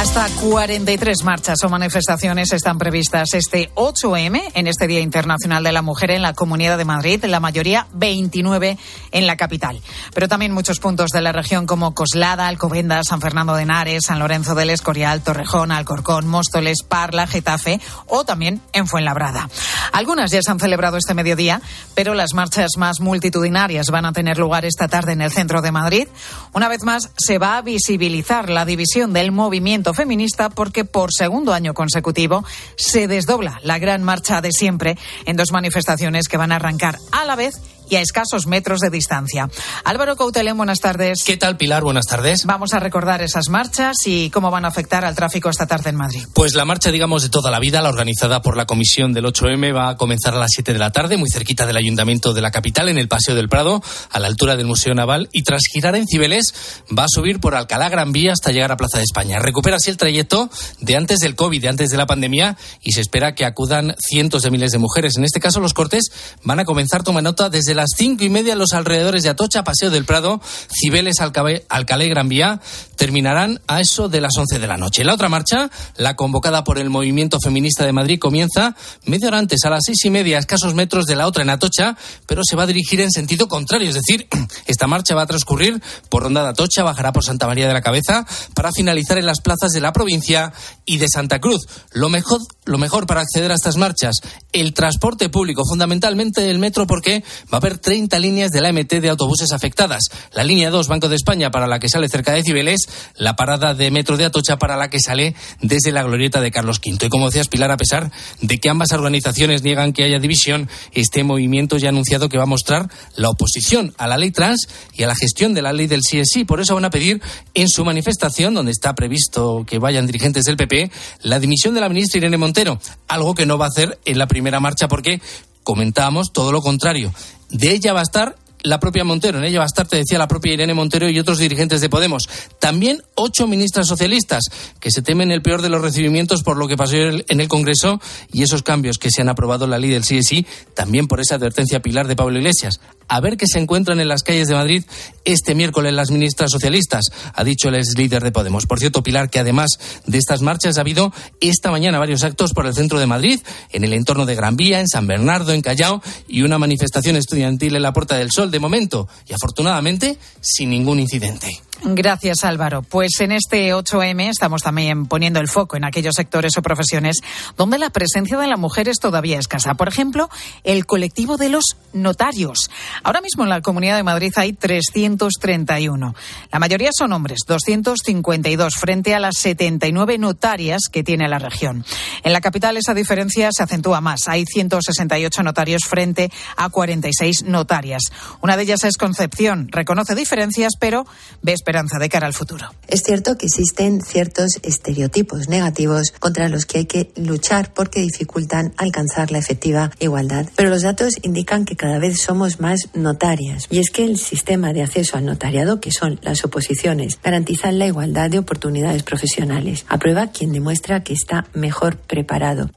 Hasta 43 marchas o manifestaciones están previstas este 8M, en este Día Internacional de la Mujer en la Comunidad de Madrid, la mayoría 29 en la capital. Pero también muchos puntos de la región como Coslada, Alcobendas, San Fernando de Henares, San Lorenzo del Escorial, Torrejón, Alcorcón, Móstoles, Parla, Getafe o también en Fuenlabrada. Algunas ya se han celebrado este mediodía, pero las marchas más multitudinarias van a tener lugar esta tarde en el centro de Madrid. Una vez más, se va a visibilizar la división del movimiento feminista porque por segundo año consecutivo se desdobla la gran marcha de siempre en dos manifestaciones que van a arrancar a la vez y a escasos metros de distancia. Álvaro Coutelén, buenas tardes. ¿Qué tal, Pilar? Buenas tardes. Vamos a recordar esas marchas y cómo van a afectar al tráfico esta tarde en Madrid. Pues la marcha, digamos, de toda la vida, la organizada por la Comisión del 8M, va a comenzar a las 7 de la tarde, muy cerquita del Ayuntamiento de la capital, en el Paseo del Prado, a la altura del Museo Naval, y tras girar en Cibeles, va a subir por Alcalá Gran Vía hasta llegar a Plaza de España. Recupera así el trayecto de antes del COVID, de antes de la pandemia, y se espera que acudan cientos de miles de mujeres. En este caso, los cortes van a comenzar, toma nota, desde las cinco y media los alrededores de Atocha, Paseo del Prado, Cibeles, Alcalé, Alcalé Gran Vía, terminarán a eso de las 11 de la noche. La otra marcha, la convocada por el Movimiento Feminista de Madrid, comienza media hora antes, a las seis y media, a escasos metros de la otra en Atocha, pero se va a dirigir en sentido contrario. Es decir, esta marcha va a transcurrir por Ronda de Atocha, bajará por Santa María de la Cabeza, para finalizar en las plazas de la provincia y de Santa Cruz. Lo mejor, lo mejor para acceder a estas marchas, el transporte público, fundamentalmente el metro, porque va a haber 30 líneas de la MT de autobuses afectadas. La línea 2, Banco de España, para la que sale cerca de Cibeles, la parada de metro de Atocha, para la que sale desde la glorieta de Carlos V. Y como decías, Pilar, a pesar de que ambas organizaciones niegan que haya división, este movimiento ya ha anunciado que va a mostrar la oposición a la ley trans y a la gestión de la ley del CSI. Por eso van a pedir en su manifestación, donde está previsto que vayan dirigentes del PP, la dimisión de la ministra Irene Montero, algo que no va a hacer en la primera marcha porque comentábamos todo lo contrario. De ella va a estar la propia Montero, en ella va a estar, te decía, la propia Irene Montero y otros dirigentes de Podemos. También ocho ministras socialistas que se temen el peor de los recibimientos por lo que pasó en el Congreso y esos cambios que se han aprobado en la ley del CSI, también por esa advertencia pilar de Pablo Iglesias. A ver qué se encuentran en las calles de Madrid este miércoles las ministras socialistas, ha dicho el ex líder de Podemos. Por cierto, Pilar, que además de estas marchas ha habido esta mañana varios actos por el centro de Madrid, en el entorno de Gran Vía, en San Bernardo, en Callao y una manifestación estudiantil en la Puerta del Sol de momento y afortunadamente sin ningún incidente. Gracias, Álvaro. Pues en este 8M estamos también poniendo el foco en aquellos sectores o profesiones donde la presencia de la mujer es todavía escasa. Por ejemplo, el colectivo de los notarios. Ahora mismo en la Comunidad de Madrid hay 331. La mayoría son hombres, 252 frente a las 79 notarias que tiene la región. En la capital esa diferencia se acentúa más. Hay 168 notarios frente a 46 notarias. Una de ellas es Concepción. Reconoce diferencias, pero ve esperanza de cara al futuro. Es cierto que existen ciertos estereotipos negativos contra los que hay que luchar porque dificultan alcanzar la efectiva igualdad. Pero los datos indican que cada vez somos más notarias. Y es que el sistema de acceso al notariado, que son las oposiciones, garantizan la igualdad de oportunidades profesionales. Aprueba quien demuestra que está mejor preparado.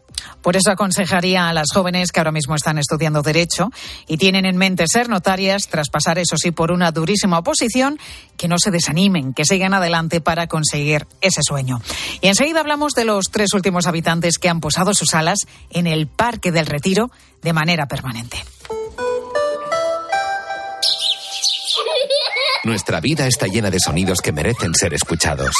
Por eso aconsejaría a las jóvenes que ahora mismo están estudiando Derecho y tienen en mente ser notarias, tras pasar, eso sí, por una durísima oposición, que no se desanimen, que sigan adelante para conseguir ese sueño. Y enseguida hablamos de los tres últimos habitantes que han posado sus alas en el Parque del Retiro de manera permanente. Nuestra vida está llena de sonidos que merecen ser escuchados.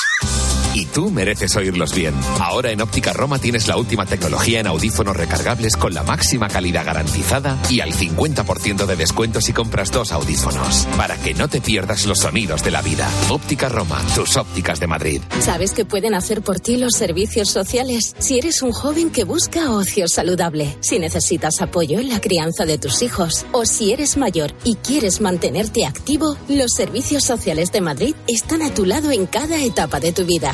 Y tú mereces oírlos bien. Ahora en Óptica Roma tienes la última tecnología en audífonos recargables con la máxima calidad garantizada y al 50% de descuento si compras dos audífonos. Para que no te pierdas los sonidos de la vida. Óptica Roma, tus ópticas de Madrid. ¿Sabes qué pueden hacer por ti los servicios sociales? Si eres un joven que busca ocio saludable, si necesitas apoyo en la crianza de tus hijos o si eres mayor y quieres mantenerte activo, los servicios sociales de Madrid están a tu lado en cada etapa de tu vida.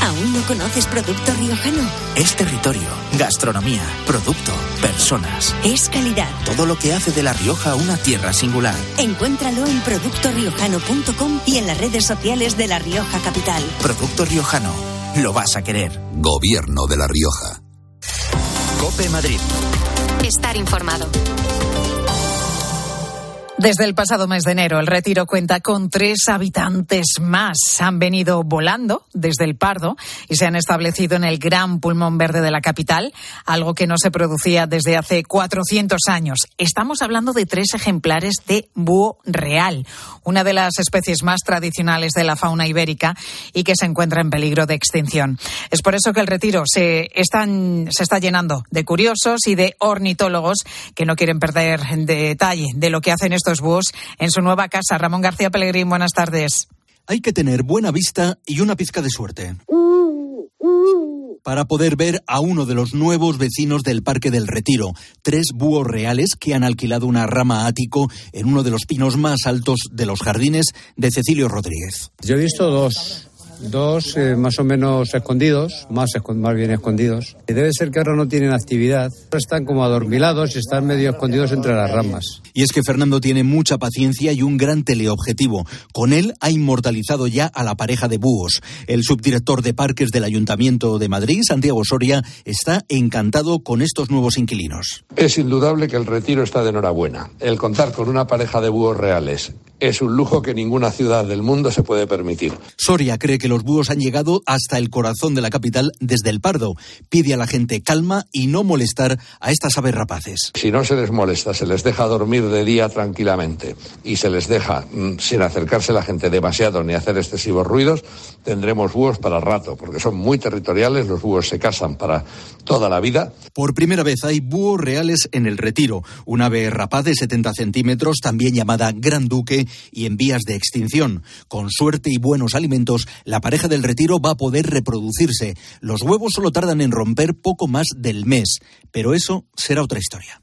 ¿Aún no conoces Producto Riojano? Es territorio, gastronomía, producto, personas. Es calidad. Todo lo que hace de La Rioja una tierra singular. Encuéntralo en productoriojano.com y en las redes sociales de La Rioja Capital. Producto Riojano. Lo vas a querer. Gobierno de La Rioja. Cope Madrid. Estar informado. Desde el pasado mes de enero, el retiro cuenta con tres habitantes más. Han venido volando desde el Pardo y se han establecido en el gran pulmón verde de la capital, algo que no se producía desde hace 400 años. Estamos hablando de tres ejemplares de búho real, una de las especies más tradicionales de la fauna ibérica y que se encuentra en peligro de extinción. Es por eso que el retiro se, están, se está llenando de curiosos y de ornitólogos que no quieren perder detalle de lo que hacen estos búhos en su nueva casa. Ramón García Pellegrín, buenas tardes. Hay que tener buena vista y una pizca de suerte para poder ver a uno de los nuevos vecinos del Parque del Retiro, tres búhos reales que han alquilado una rama ático en uno de los pinos más altos de los jardines de Cecilio Rodríguez. Yo he visto dos dos eh, más o menos escondidos, más, más bien escondidos. Y debe ser que ahora no tienen actividad, están como adormilados y están medio escondidos entre las ramas. Y es que Fernando tiene mucha paciencia y un gran teleobjetivo. Con él ha inmortalizado ya a la pareja de búhos. El subdirector de parques del Ayuntamiento de Madrid, Santiago Soria, está encantado con estos nuevos inquilinos. Es indudable que el retiro está de enhorabuena. El contar con una pareja de búhos reales es un lujo que ninguna ciudad del mundo se puede permitir. Soria cree que los búhos han llegado hasta el corazón de la capital desde el Pardo. Pide a la gente calma y no molestar a estas aves rapaces. Si no se les molesta, se les deja dormir de día tranquilamente y se les deja mm, sin acercarse la gente demasiado ni hacer excesivos ruidos, tendremos búhos para rato, porque son muy territoriales, los búhos se casan para toda la vida. Por primera vez hay búhos reales en el retiro, un ave rapaz de 70 centímetros, también llamada Gran Duque, y en vías de extinción. Con suerte y buenos alimentos, la pareja del retiro va a poder reproducirse. Los huevos solo tardan en romper poco más del mes, pero eso será otra historia.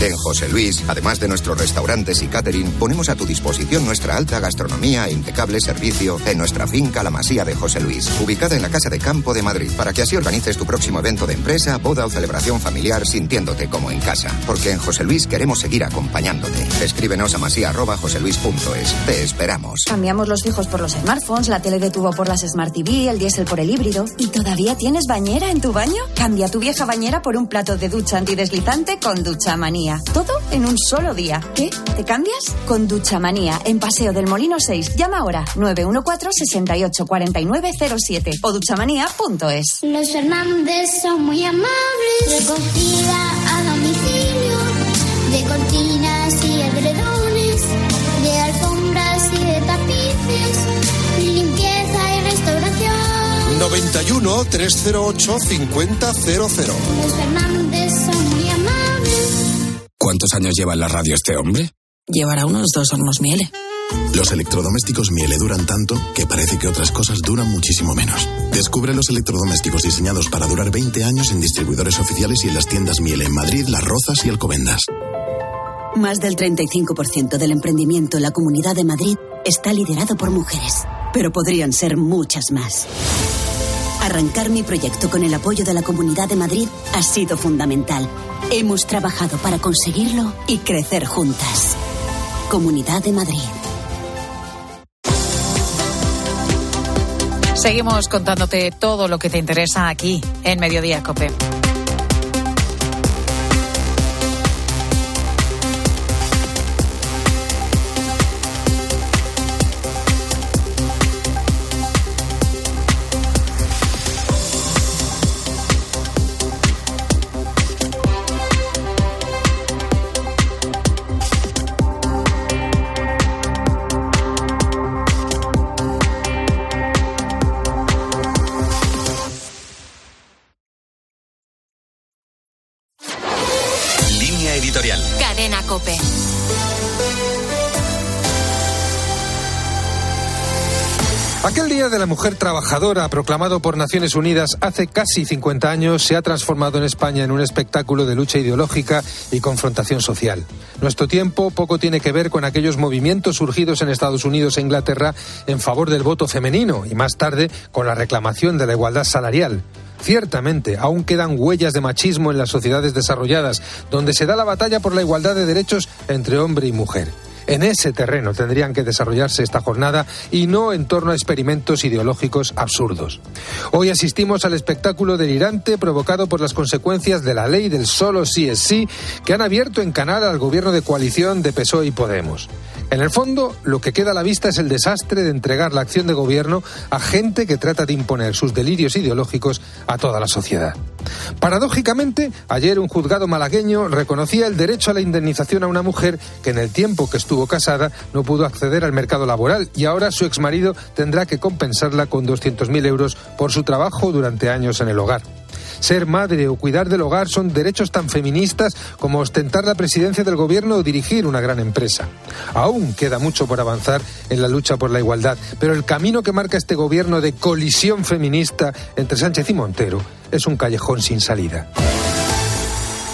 En José Luis, además de nuestros restaurantes y catering, ponemos a tu disposición nuestra alta gastronomía e impecable servicio en nuestra finca La Masía de José Luis, ubicada en la Casa de Campo de Madrid, para que así organices tu próximo evento de empresa, boda o celebración familiar sintiéndote como en casa. Porque en José Luis queremos seguir acompañándote. Escríbenos a masía.joseluis.es. Te esperamos. Cambiamos los fijos por los smartphones, la tele de tubo por las Smart TV, el diésel por el híbrido. ¿Y todavía tienes bañera en tu baño? Cambia tu vieja bañera por un plato de ducha antideslizante con ducha manía. Todo en un solo día. ¿Qué? ¿Te cambias? Con Duchamanía, en Paseo del Molino 6. Llama ahora 914-684907 o duchamanía.es. Los Fernández son muy amables. Recogida a domicilio de cortinas y edredones, de alfombras y de tapices, limpieza y restauración. 91 308 5000. Los Fernández. ¿Cuántos años lleva en la radio este hombre? Llevará unos dos hornos Miele. Los electrodomésticos Miele duran tanto que parece que otras cosas duran muchísimo menos. Descubre los electrodomésticos diseñados para durar 20 años en distribuidores oficiales y en las tiendas Miele en Madrid, Las Rozas y Alcobendas. Más del 35% del emprendimiento en la Comunidad de Madrid está liderado por mujeres, pero podrían ser muchas más. Arrancar mi proyecto con el apoyo de la Comunidad de Madrid ha sido fundamental. Hemos trabajado para conseguirlo y crecer juntas. Comunidad de Madrid. Seguimos contándote todo lo que te interesa aquí en Mediodía Cope. De Mujer Trabajadora, proclamado por Naciones Unidas hace casi 50 años, se ha transformado en España en un espectáculo de lucha ideológica y confrontación social. Nuestro tiempo poco tiene que ver con aquellos movimientos surgidos en Estados Unidos e Inglaterra en favor del voto femenino y más tarde con la reclamación de la igualdad salarial. Ciertamente, aún quedan huellas de machismo en las sociedades desarrolladas, donde se da la batalla por la igualdad de derechos entre hombre y mujer. En ese terreno tendrían que desarrollarse esta jornada y no en torno a experimentos ideológicos absurdos. Hoy asistimos al espectáculo delirante provocado por las consecuencias de la ley del solo sí es sí que han abierto en canal al gobierno de coalición de PSOE y Podemos. En el fondo, lo que queda a la vista es el desastre de entregar la acción de gobierno a gente que trata de imponer sus delirios ideológicos a toda la sociedad. Paradójicamente, ayer un juzgado malagueño reconocía el derecho a la indemnización a una mujer que en el tiempo que estuvo casada no pudo acceder al mercado laboral y ahora su exmarido tendrá que compensarla con 200.000 euros por su trabajo durante años en el hogar. Ser madre o cuidar del hogar son derechos tan feministas como ostentar la presidencia del gobierno o dirigir una gran empresa. Aún queda mucho por avanzar en la lucha por la igualdad, pero el camino que marca este gobierno de colisión feminista entre Sánchez y Montero es un callejón sin salida.